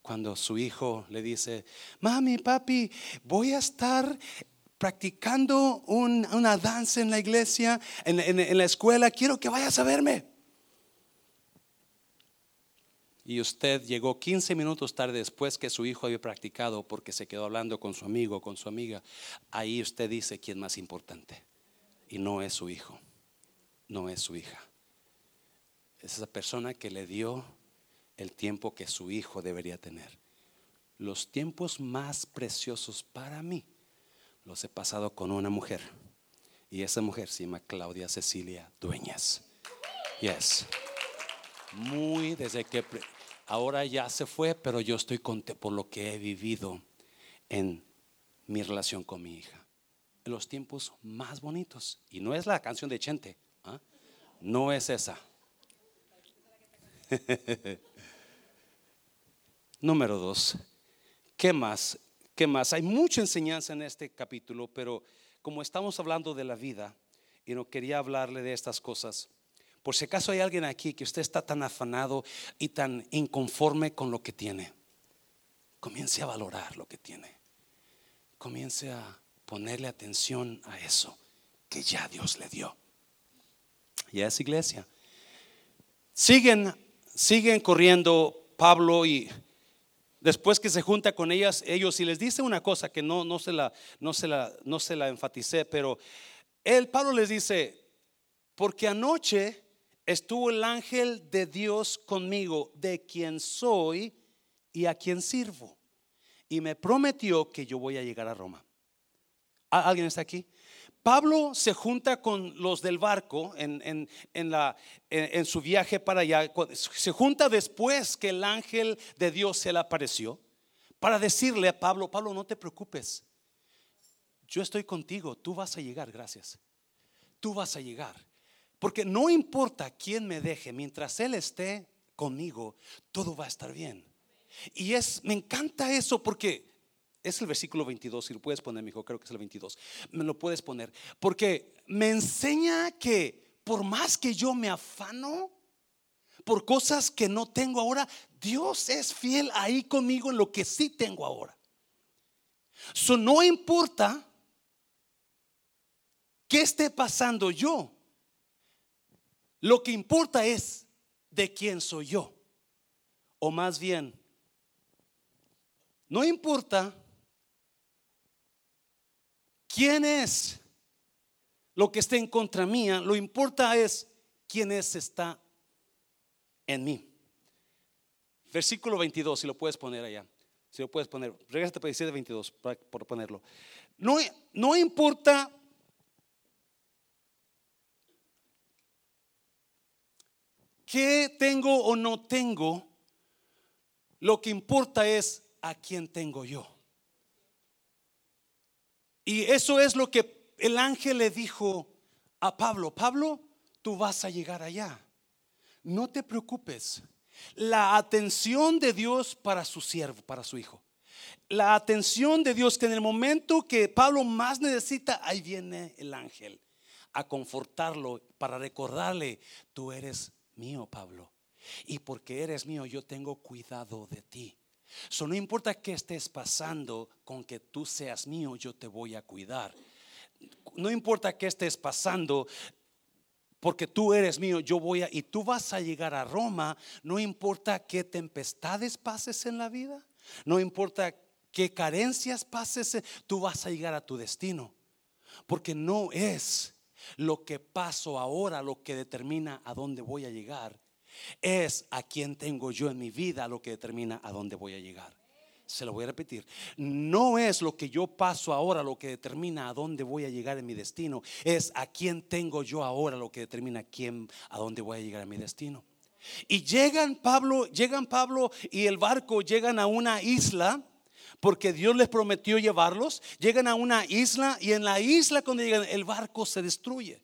Cuando su hijo le dice, mami, papi, voy a estar practicando una danza en la iglesia, en la escuela, quiero que vayas a verme y usted llegó 15 minutos tarde después que su hijo había practicado porque se quedó hablando con su amigo, con su amiga, ahí usted dice quién es más importante. Y no es su hijo, no es su hija. Es esa persona que le dio el tiempo que su hijo debería tener. Los tiempos más preciosos para mí los he pasado con una mujer. Y esa mujer se llama Claudia Cecilia Dueñas. Yes. Muy desde que ahora ya se fue, pero yo estoy contento por lo que he vivido en mi relación con mi hija. En los tiempos más bonitos. Y no es la canción de Chente, ¿ah? no es esa. Número dos, ¿qué más? ¿Qué más? Hay mucha enseñanza en este capítulo, pero como estamos hablando de la vida y no quería hablarle de estas cosas, por si acaso hay alguien aquí que usted está tan afanado y tan inconforme con lo que tiene, comience a valorar lo que tiene. Comience a ponerle atención a eso que ya Dios le dio. Y es iglesia. Siguen, siguen corriendo Pablo y después que se junta con ellas, ellos y les dice una cosa que no, no, se, la, no, se, la, no se la enfaticé, pero él, Pablo les dice, porque anoche estuvo el ángel de Dios conmigo, de quien soy y a quien sirvo. Y me prometió que yo voy a llegar a Roma. ¿Alguien está aquí? Pablo se junta con los del barco en, la, en, su viaje para allá. Se junta después que el ángel de Dios se le apareció para decirle a Pablo, Pablo, no te preocupes. Yo estoy contigo, tú vas a llegar, gracias. Tú vas a llegar. Porque no importa quién me deje, mientras Él esté conmigo, todo va a estar bien. Y es, me encanta eso porque es el versículo 22, si lo puedes poner, mi hijo, creo que es el 22. Me lo puedes poner. Porque me enseña que por más que yo me afano por cosas que no tengo ahora, Dios es fiel ahí conmigo en lo que sí tengo ahora. Eso no importa qué esté pasando yo. Lo que importa es de quién soy yo. O más bien, no importa quién es lo que esté en contra mía, lo importa es quién es está en mí. Versículo 22, si lo puedes poner allá. Si lo puedes poner, regresate para de 22 para, ponerlo. No, no importa qué tengo o no tengo, lo que importa es a quién tengo yo. Y eso es lo que el ángel le dijo a Pablo. Pablo, tú vas a llegar allá. No te preocupes. La atención de Dios para su siervo, para su hijo. La atención de Dios que en el momento que Pablo más necesita, ahí viene el ángel a confortarlo para recordarle, tú eres mío, Pablo. Y porque eres mío, yo tengo cuidado de ti. So, no importa qué estés pasando, con que tú seas mío, yo te voy a cuidar. No importa qué estés pasando, porque tú eres mío, yo voy a, y tú vas a llegar a Roma, no importa qué tempestades pases en la vida, no importa qué carencias pases, tú vas a llegar a tu destino, porque no es lo que paso ahora lo que determina a dónde voy a llegar, es a quien tengo yo en mi vida lo que determina a dónde voy a llegar. Se lo voy a repetir. No es lo que yo paso ahora lo que determina a dónde voy a llegar en mi destino. Es a quien tengo yo ahora lo que determina quién, a dónde voy a llegar en mi destino. Y llegan Pablo, llegan Pablo y el barco llegan a una isla porque Dios les prometió llevarlos. Llegan a una isla y en la isla cuando llegan el barco se destruye.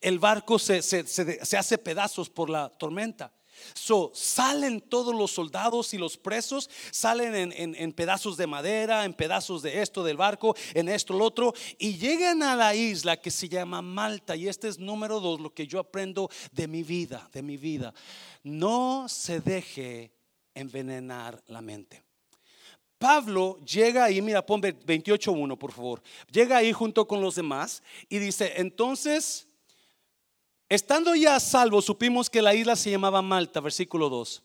El barco se, hace pedazos por la tormenta. So, salen todos los soldados y los presos, salen en, pedazos de madera, en pedazos de esto del barco, en esto, lo otro, y llegan a la isla que se llama Malta. Y este es número dos, lo que yo aprendo de mi vida, de mi vida. No se deje envenenar la mente. Pablo llega ahí, mira, pon 28.1 por favor. Llega ahí junto con los demás y dice, entonces Estando ya a salvo, supimos que la isla se llamaba Malta, versículo 2.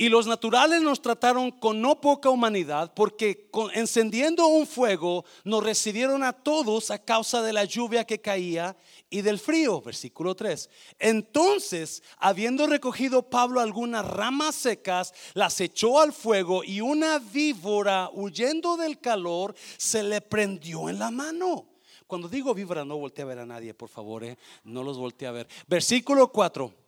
Y los naturales nos trataron con no poca humanidad, porque encendiendo un fuego nos recibieron a todos a causa de la lluvia que caía y del frío, versículo 3. Entonces, habiendo recogido Pablo algunas ramas secas, las echó al fuego y una víbora, huyendo del calor, se le prendió en la mano. Cuando digo víbora, no voltea a ver a nadie, por favor, ¿eh? no los voltea a ver. Versículo 4.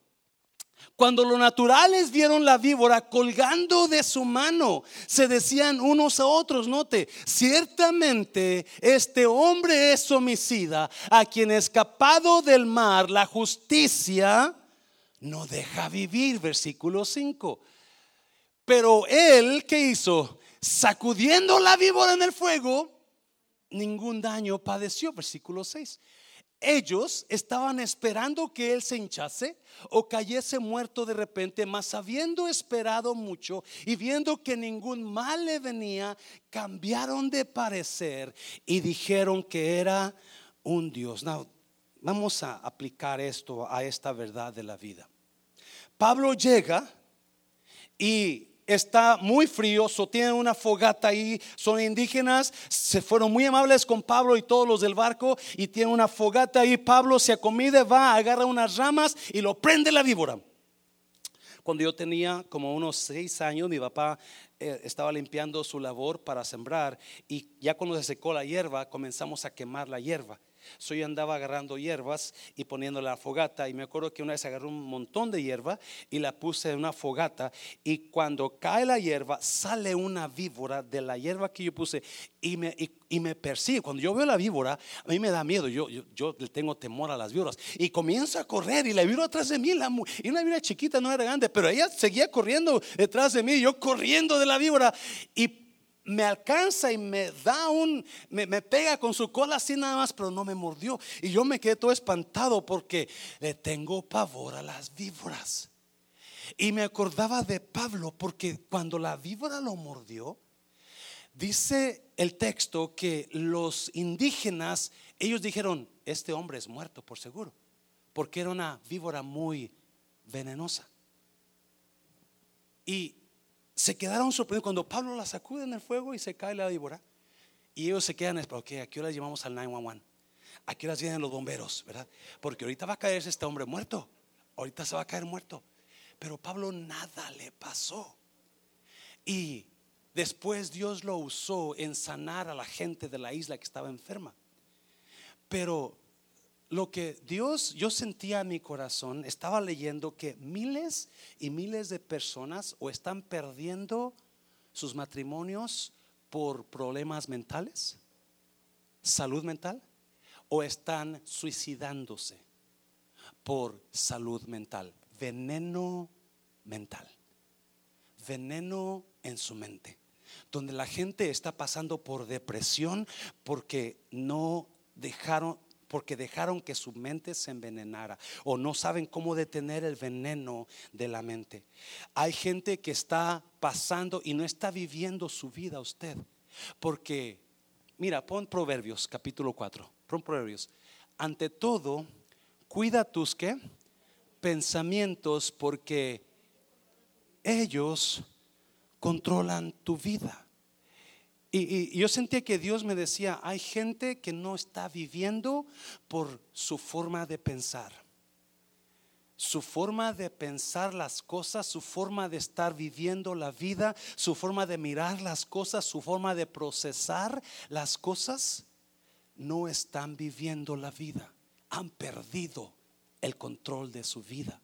Cuando los naturales vieron la víbora colgando de su mano, se decían unos a otros, note, ciertamente este hombre es homicida, a quien escapado del mar la justicia no deja vivir, versículo 5. Pero él, ¿qué hizo? Sacudiendo la víbora en el fuego, ningún daño padeció, versículo 6. Ellos estaban esperando que él se hinchase o cayese muerto de repente, mas habiendo esperado mucho y viendo que ningún mal le venía, cambiaron de parecer y dijeron que era un Dios. vamos a aplicar esto a esta verdad de la vida. Pablo llega y está muy frío, so tienen una fogata ahí, son indígenas, se fueron muy amables con Pablo y todos los del barco y tienen una fogata ahí, Pablo se acomide, va, agarra unas ramas y lo prende la víbora. Cuando yo tenía como unos seis años, mi papá eh, estaba limpiando su labor para sembrar y ya cuando se secó la hierba, comenzamos a quemar la hierba. So yo andaba agarrando hierbas y poniendo la fogata. Y me acuerdo que una vez agarré un montón de hierba y la puse en una fogata. Y cuando cae la hierba, sale una víbora de la hierba que yo puse y me, y, me persigue. Cuando yo veo la víbora, a mí me da miedo. Yo, yo, yo tengo temor a las víboras. Y comienzo a correr y la víbora atrás de mí. La, y una víbora chiquita, no era grande, pero ella seguía corriendo detrás de mí. Yo corriendo de la víbora. Y me alcanza y me da un, me, pega con su cola así nada más, pero no me mordió. Y yo me quedé todo espantado porque le tengo pavor a las víboras. Y me acordaba de Pablo porque cuando la víbora lo mordió, dice el texto que los indígenas, ellos dijeron, este hombre es muerto por seguro, porque era una víbora muy venenosa. Y se quedaron sorprendidos cuando Pablo la sacude en el fuego y se cae la víbora. Y ellos se quedan, ok, ¿a qué hora llevamos al 911? ¿A qué hora vienen los bomberos? ¿Verdad? Porque ahorita va a caerse este hombre muerto. Ahorita se va a caer muerto. Pero Pablo nada le pasó. Y después Dios lo usó en sanar a la gente de la isla que estaba enferma. Pero lo que Dios, yo sentía en mi corazón, estaba leyendo que miles y miles de personas o están perdiendo sus matrimonios por problemas mentales, salud mental, o están suicidándose por salud mental, veneno mental, veneno en su mente, donde la gente está pasando por depresión porque no dejaron porque dejaron que su mente se envenenara o no saben cómo detener el veneno de la mente. Hay gente que está pasando y no está viviendo su vida usted, porque, mira, pon Proverbios capítulo 4, pon Proverbios. Ante todo, cuida tus qué? Pensamientos porque ellos controlan tu vida. Y, yo sentía que Dios me decía, hay gente que no está viviendo por su forma de pensar. Su forma de pensar las cosas, su forma de estar viviendo la vida, su forma de mirar las cosas, su forma de procesar las cosas, no están viviendo la vida. Han perdido el control de su vida.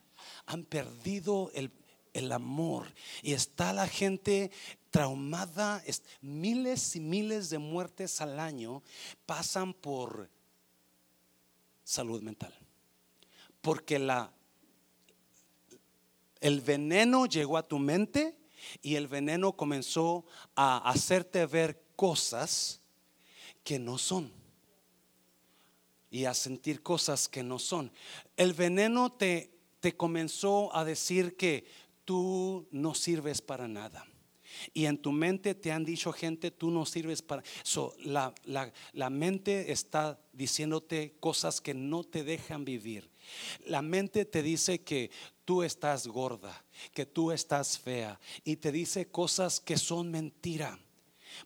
Han perdido el, el amor. Y está la gente traumada, miles y miles de muertes al año pasan por salud mental. Porque la el veneno llegó a tu mente y el veneno comenzó a hacerte ver cosas que no son y a sentir cosas que no son. El veneno te, te comenzó a decir que tú no sirves para nada. Y en tu mente te han dicho gente, tú no sirves para... So, la, la mente está diciéndote cosas que no te dejan vivir. La mente te dice que tú estás gorda, que tú estás fea y te dice cosas que son mentira.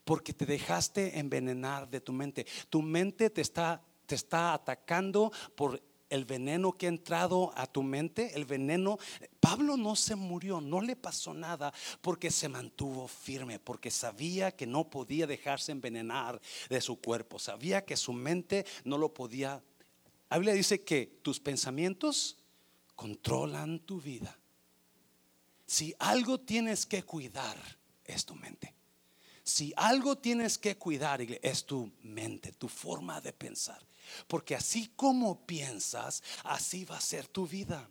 Porque te dejaste envenenar de tu mente. Tu mente te está, te está atacando por el veneno que ha entrado a tu mente, el veneno, Pablo no se murió, no le pasó nada porque se mantuvo firme, porque sabía que no podía dejarse envenenar de su cuerpo, sabía que su mente no lo podía. La Biblia dice que tus pensamientos controlan tu vida. Si algo tienes que cuidar, es tu mente. Si algo tienes que cuidar, es tu mente, tu forma de pensar. Porque así como piensas, así va a ser tu vida.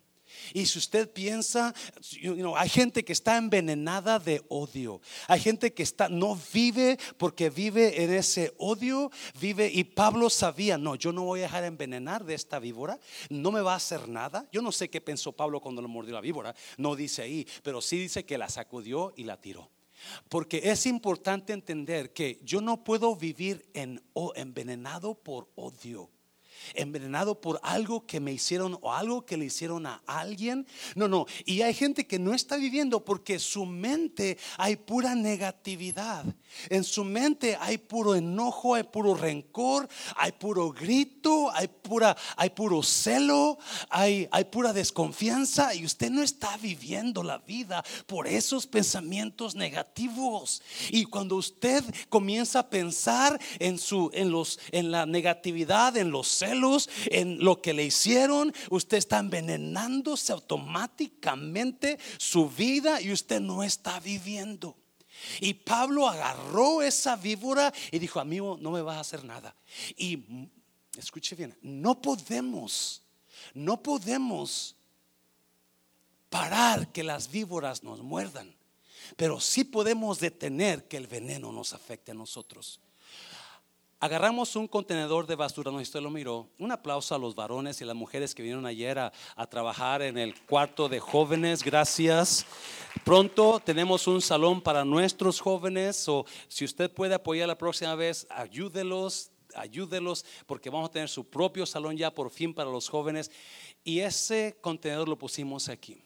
Y si usted piensa, you know, hay gente que está envenenada de odio. Hay gente que está no vive porque vive en ese odio, vive y Pablo sabía, no, yo no voy a dejar envenenar de esta víbora, no me va a hacer nada. Yo no sé qué pensó Pablo cuando le mordió la víbora, no dice ahí, pero sí dice que la sacudió y la tiró. Porque es importante entender que yo no puedo vivir en, envenenado por odio envenenado por algo que me hicieron o algo que le hicieron a alguien. No, no. Y hay gente que no está viviendo porque su mente hay pura negatividad. En su mente hay puro enojo, hay puro rencor, hay puro grito, hay pura, hay puro celo, hay, hay pura desconfianza y usted no está viviendo la vida por esos pensamientos negativos. Y cuando usted comienza a pensar en su, en los, en la negatividad, en los celos en lo que le hicieron, usted está envenenándose automáticamente su vida y usted no está viviendo. Y Pablo agarró esa víbora y dijo, amigo, no me vas a hacer nada. Y escuche bien, no podemos, no podemos parar que las víboras nos muerdan, pero sí podemos detener que el veneno nos afecte a nosotros. Agarramos un contenedor de basura, no usted lo miró. Un aplauso a los varones y las mujeres que vinieron ayer a, trabajar en el cuarto de jóvenes. Gracias. Pronto tenemos un salón para nuestros jóvenes. O si usted puede apoyar la próxima vez, ayúdelos, ayúdelos, porque vamos a tener su propio salón ya por fin para los jóvenes. Y ese contenedor lo pusimos aquí.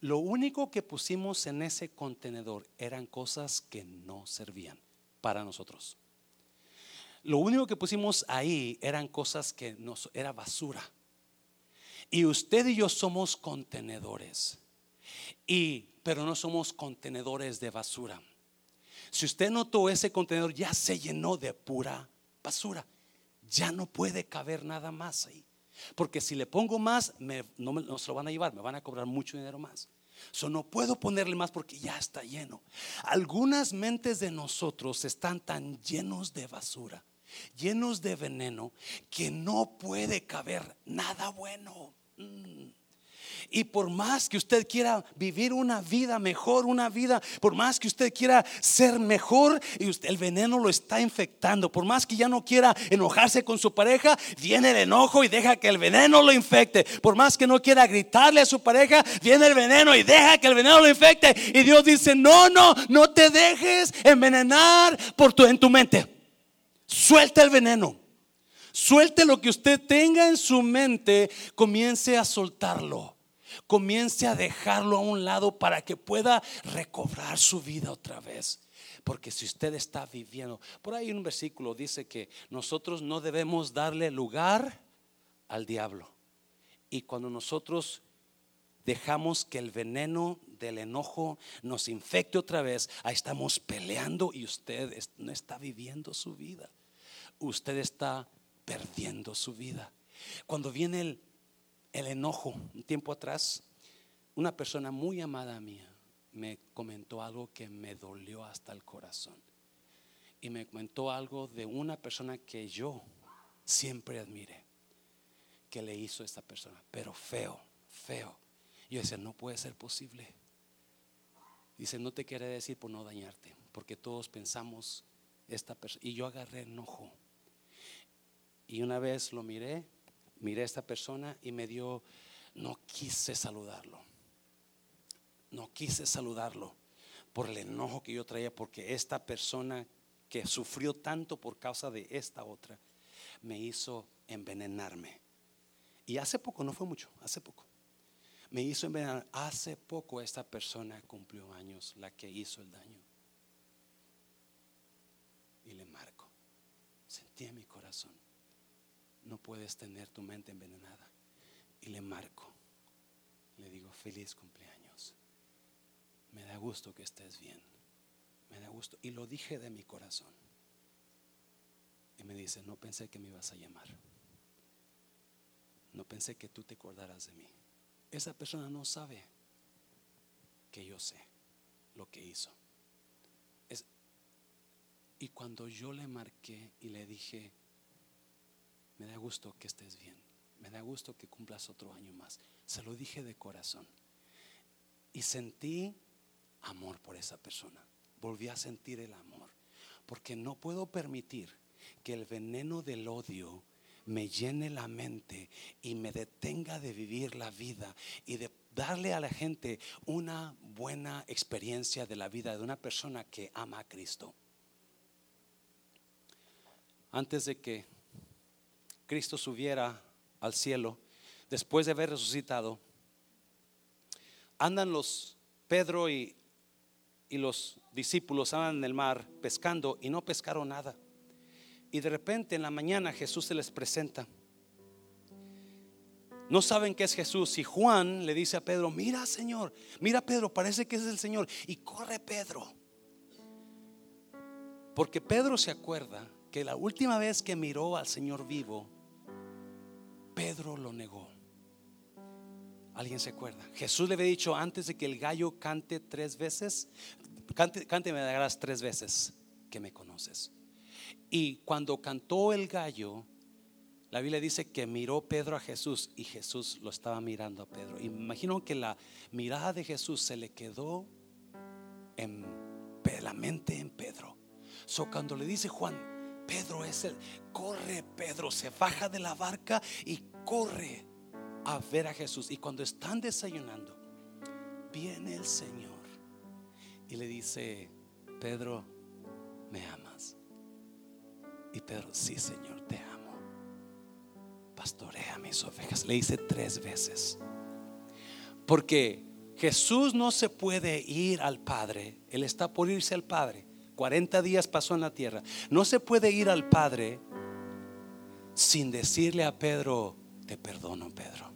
Lo único que pusimos en ese contenedor eran cosas que no servían para nosotros. Lo único que pusimos ahí eran cosas que nos era basura. Y usted y yo somos contenedores. Y pero no somos contenedores de basura. Si usted notó ese contenedor ya se llenó de pura basura. Ya no puede caber nada más ahí. Porque si le pongo más, no, me, se lo van a llevar, me van a cobrar mucho dinero más. So, no puedo ponerle más porque ya está lleno. Algunas mentes de nosotros están tan llenos de basura llenos de veneno que no puede caber nada bueno. Mm. Y por más que usted quiera vivir una vida mejor, una vida, por más que usted quiera ser mejor, y usted, el veneno lo está infectando. Por más que ya no quiera enojarse con su pareja, viene el enojo y deja que el veneno lo infecte. Por más que no quiera gritarle a su pareja, viene el veneno y deja que el veneno lo infecte. Y Dios dice, no, no, no te dejes envenenar por tu, en tu mente. Suelta el veneno. Suelte lo que usted tenga en su mente, comience a soltarlo. Comience a dejarlo a un lado para que pueda recobrar su vida otra vez. Porque si usted está viviendo, por ahí un versículo dice que nosotros no debemos darle lugar al diablo. Y cuando nosotros dejamos que el veneno del enojo nos infecte otra vez, ahí estamos peleando y usted no está viviendo su vida usted está perdiendo su vida. Cuando viene el, enojo, un tiempo atrás, una persona muy amada mía me comentó algo que me dolió hasta el corazón. Y me comentó algo de una persona que yo siempre admiré, que le hizo esta persona, pero feo, feo. Yo decía, no puede ser posible. Dice, no te quiere decir por no dañarte, porque todos pensamos esta persona. Y yo agarré enojo y una vez lo miré, miré a esta persona y me dio, no quise saludarlo. No quise saludarlo por el enojo que yo traía, porque esta persona que sufrió tanto por causa de esta otra, me hizo envenenarme. Y hace poco, no fue mucho, hace poco. Me hizo envenenar. Hace poco esta persona cumplió años, la que hizo el daño. Y le marco. Sentí en mi corazón no puedes tener tu mente envenenada. Y le marco. Le digo, feliz cumpleaños. Me da gusto que estés bien. Me da gusto. Y lo dije de mi corazón. Y me dice, no pensé que me ibas a llamar. No pensé que tú te acordaras de mí. Esa persona no sabe que yo sé lo que hizo. y cuando yo le marqué y le dije, me da gusto que estés bien. Me da gusto que cumplas otro año más. Se lo dije de corazón. Y sentí amor por esa persona. Volví a sentir el amor. Porque no puedo permitir que el veneno del odio me llene la mente y me detenga de vivir la vida y de darle a la gente una buena experiencia de la vida de una persona que ama a Cristo. Antes de que Cristo subiera al cielo, después de haber resucitado, andan los Pedro y, y los discípulos andan en el mar pescando y no pescaron nada. Y de repente en la mañana Jesús se les presenta. No saben que es Jesús. Y Juan le dice a Pedro, mira Señor, mira Pedro, parece que es el Señor. Y corre Pedro. Porque Pedro se acuerda que la última vez que miró al Señor vivo, Pedro lo negó. ¿Alguien se acuerda? Jesús le había dicho antes de que el gallo cante tres veces, cante, cante me darás tres veces que me conoces. Y cuando cantó el gallo, la Biblia dice que miró Pedro a Jesús y Jesús lo estaba mirando a Pedro. Imagino que la mirada de Jesús se le quedó en la mente en Pedro. So cuando le dice Juan, Pedro es el, corre Pedro, se baja de la barca y corre a ver a Jesús. Y cuando están desayunando, viene el Señor y le dice, Pedro, me amas. Y Pedro, sí Señor, te amo. Pastorea mis ovejas. Le dice tres veces. Porque Jesús no se puede ir al Padre. Él está por irse al Padre. 40 días pasó en la tierra. No se puede ir al Padre sin decirle a Pedro, te perdono Pedro.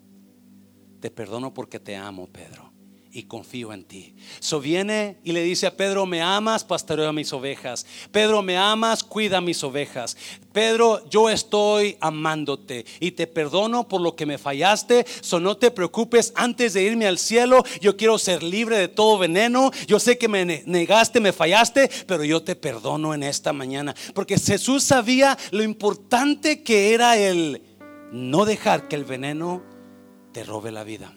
Te perdono porque te amo Pedro y confío en ti. So viene y le dice a Pedro, me amas, pastoreo mis ovejas. Pedro, me amas, cuida mis ovejas. Pedro, yo estoy amándote y te perdono por lo que me fallaste. So no te preocupes, antes de irme al cielo, yo quiero ser libre de todo veneno. Yo sé que me negaste, me fallaste, pero yo te perdono en esta mañana. Porque Jesús sabía lo importante que era el no dejar que el veneno te robe la vida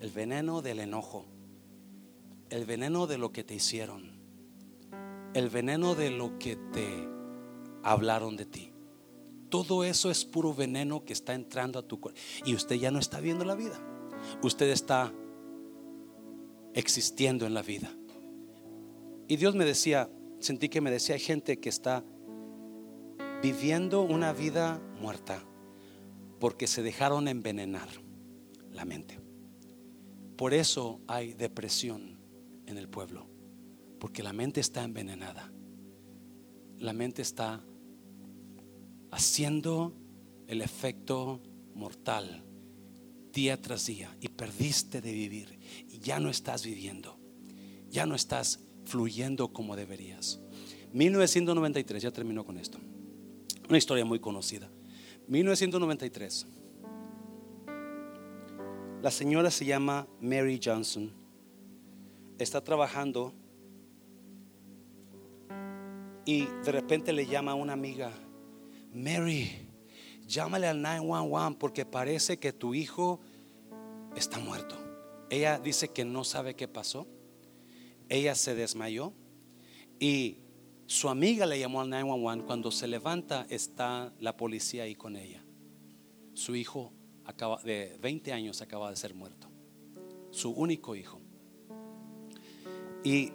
el veneno del enojo, el veneno de lo que te hicieron, el veneno de lo que te hablaron de ti. Todo eso es puro veneno que está entrando a tu cuerpo. Y usted ya no está viendo la vida. Usted está existiendo en la vida. Y Dios me decía, sentí que me decía, hay gente que está viviendo una vida muerta porque se dejaron envenenar la mente. Por eso hay depresión en el pueblo, porque la mente está envenenada. La mente está haciendo el efecto mortal día tras día y perdiste de vivir y ya no estás viviendo, ya no estás fluyendo como deberías. 1993, ya terminó con esto. Una historia muy conocida. 1993. La señora se llama Mary Johnson. Está trabajando y de repente le llama a una amiga, Mary, llámale al 911 porque parece que tu hijo está muerto. Ella dice que no sabe qué pasó. Ella se desmayó y su amiga le llamó al 911. Cuando se levanta está la policía ahí con ella. Su hijo acaba, de 20 años acaba de ser muerto. Su único hijo. Y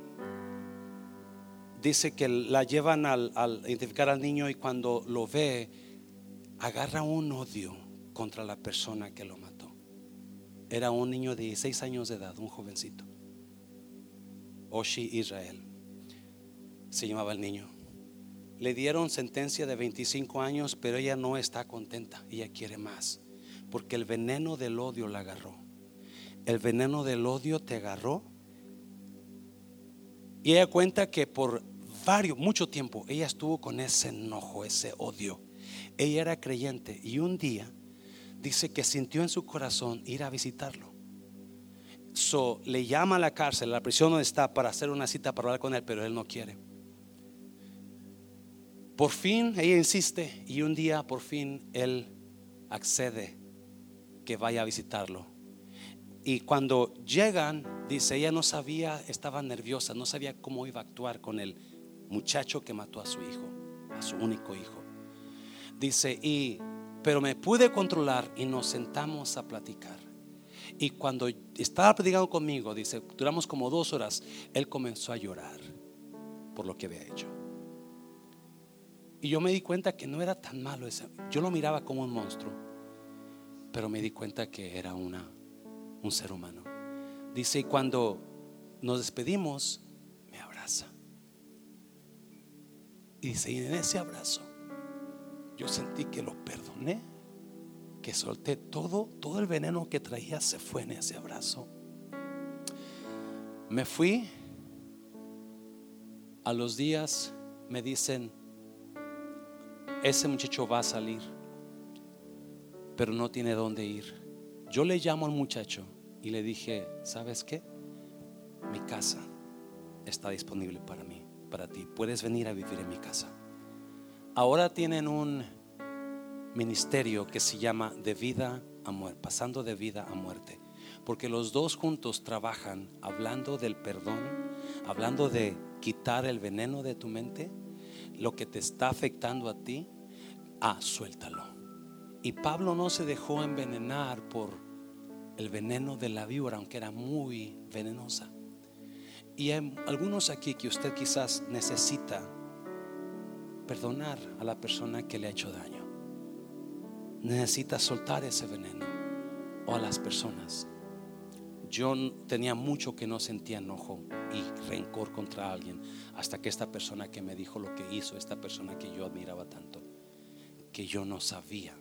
dice que la llevan al, identificar al niño y cuando lo ve, agarra un odio contra la persona que lo mató. Era un niño de 16 años de edad, un jovencito. Oshi Israel. Se llamaba el niño. Le dieron sentencia de 25 años, pero ella no está contenta. Ella quiere más porque el veneno del odio la agarró. El veneno del odio te agarró. Y ella cuenta que por varios, mucho tiempo, ella estuvo con ese enojo, ese odio. Ella era creyente y un día dice que sintió en su corazón ir a visitarlo. So, le llama a la cárcel, a la prisión donde está, para hacer una cita para hablar con él, pero él no quiere. Por fin ella insiste y un día por fin él accede que vaya a visitarlo. Y cuando llegan, dice, ella no sabía, estaba nerviosa, no sabía cómo iba a actuar con el muchacho que mató a su hijo, a su único hijo. Dice, y pero me pude controlar y nos sentamos a platicar. Y cuando estaba platicando conmigo, dice, duramos como dos horas, él comenzó a llorar por lo que había hecho. Y yo me di cuenta que no era tan malo ese. Yo lo miraba como un monstruo, pero me di cuenta que era una, un ser humano. Dice, y cuando nos despedimos, me abraza. Y dice, y en ese abrazo, yo sentí que lo perdoné, que solté todo, todo el veneno que traía se fue en ese abrazo. Me fui, a los días me dicen, ese muchacho va a salir, pero no tiene dónde ir. Yo le llamo al muchacho y le dije, ¿sabes qué? Mi casa está disponible para mí, para ti. Puedes venir a vivir en mi casa. Ahora tienen un ministerio que se llama de vida a muerte, pasando de vida a muerte. Porque los dos juntos trabajan hablando del perdón, hablando de quitar el veneno de tu mente, lo que te está afectando a ti, ah, suéltalo. Y Pablo no se dejó envenenar por el veneno de la víbora, aunque era muy venenosa. Y hay algunos aquí que usted quizás necesita perdonar a la persona que le ha hecho daño. Necesita soltar ese veneno o a las personas. Yo tenía mucho que no sentía enojo y rencor contra alguien hasta que esta persona que me dijo lo que hizo, esta persona que yo admiraba tanto, que yo no sabía,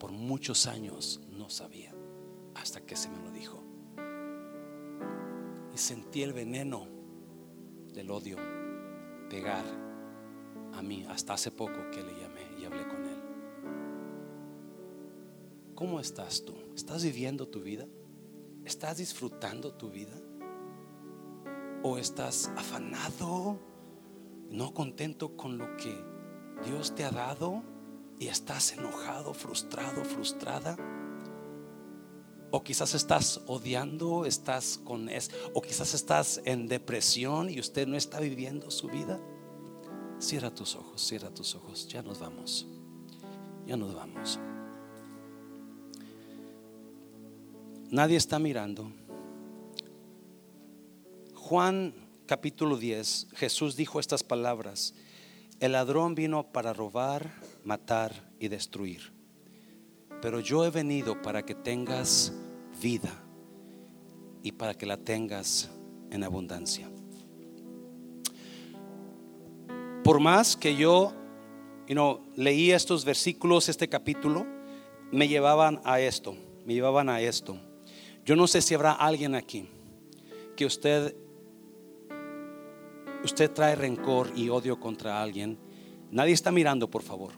por muchos años no sabía, hasta que se me lo dijo. Y sentí el veneno del odio pegar a mí hasta hace poco que le llamé y hablé con él. ¿Cómo estás tú? ¿Estás viviendo tu vida? ¿Estás disfrutando tu vida? ¿O estás afanado, no contento con lo que Dios te ha dado y estás enojado, frustrado, frustrada? O quizás estás odiando, estás con es, o quizás estás en depresión y usted no está viviendo su vida. Cierra tus ojos, cierra tus ojos. Ya nos vamos. Ya nos vamos. Nadie está mirando. Juan capítulo 10, Jesús dijo estas palabras. El ladrón vino para robar, matar y destruir. Pero yo he venido para que tengas vida y para que la tengas en abundancia. Por más que yo you leí estos versículos, este capítulo, me llevaban a esto, me llevaban a esto. Yo no sé si habrá alguien aquí que usted usted trae rencor y odio contra alguien. Nadie está mirando, por favor.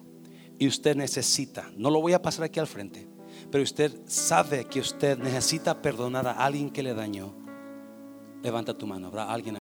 Y usted necesita, no lo voy a pasar aquí al frente, pero usted sabe que usted necesita perdonar a alguien que le dañó. Levanta tu mano, habrá alguien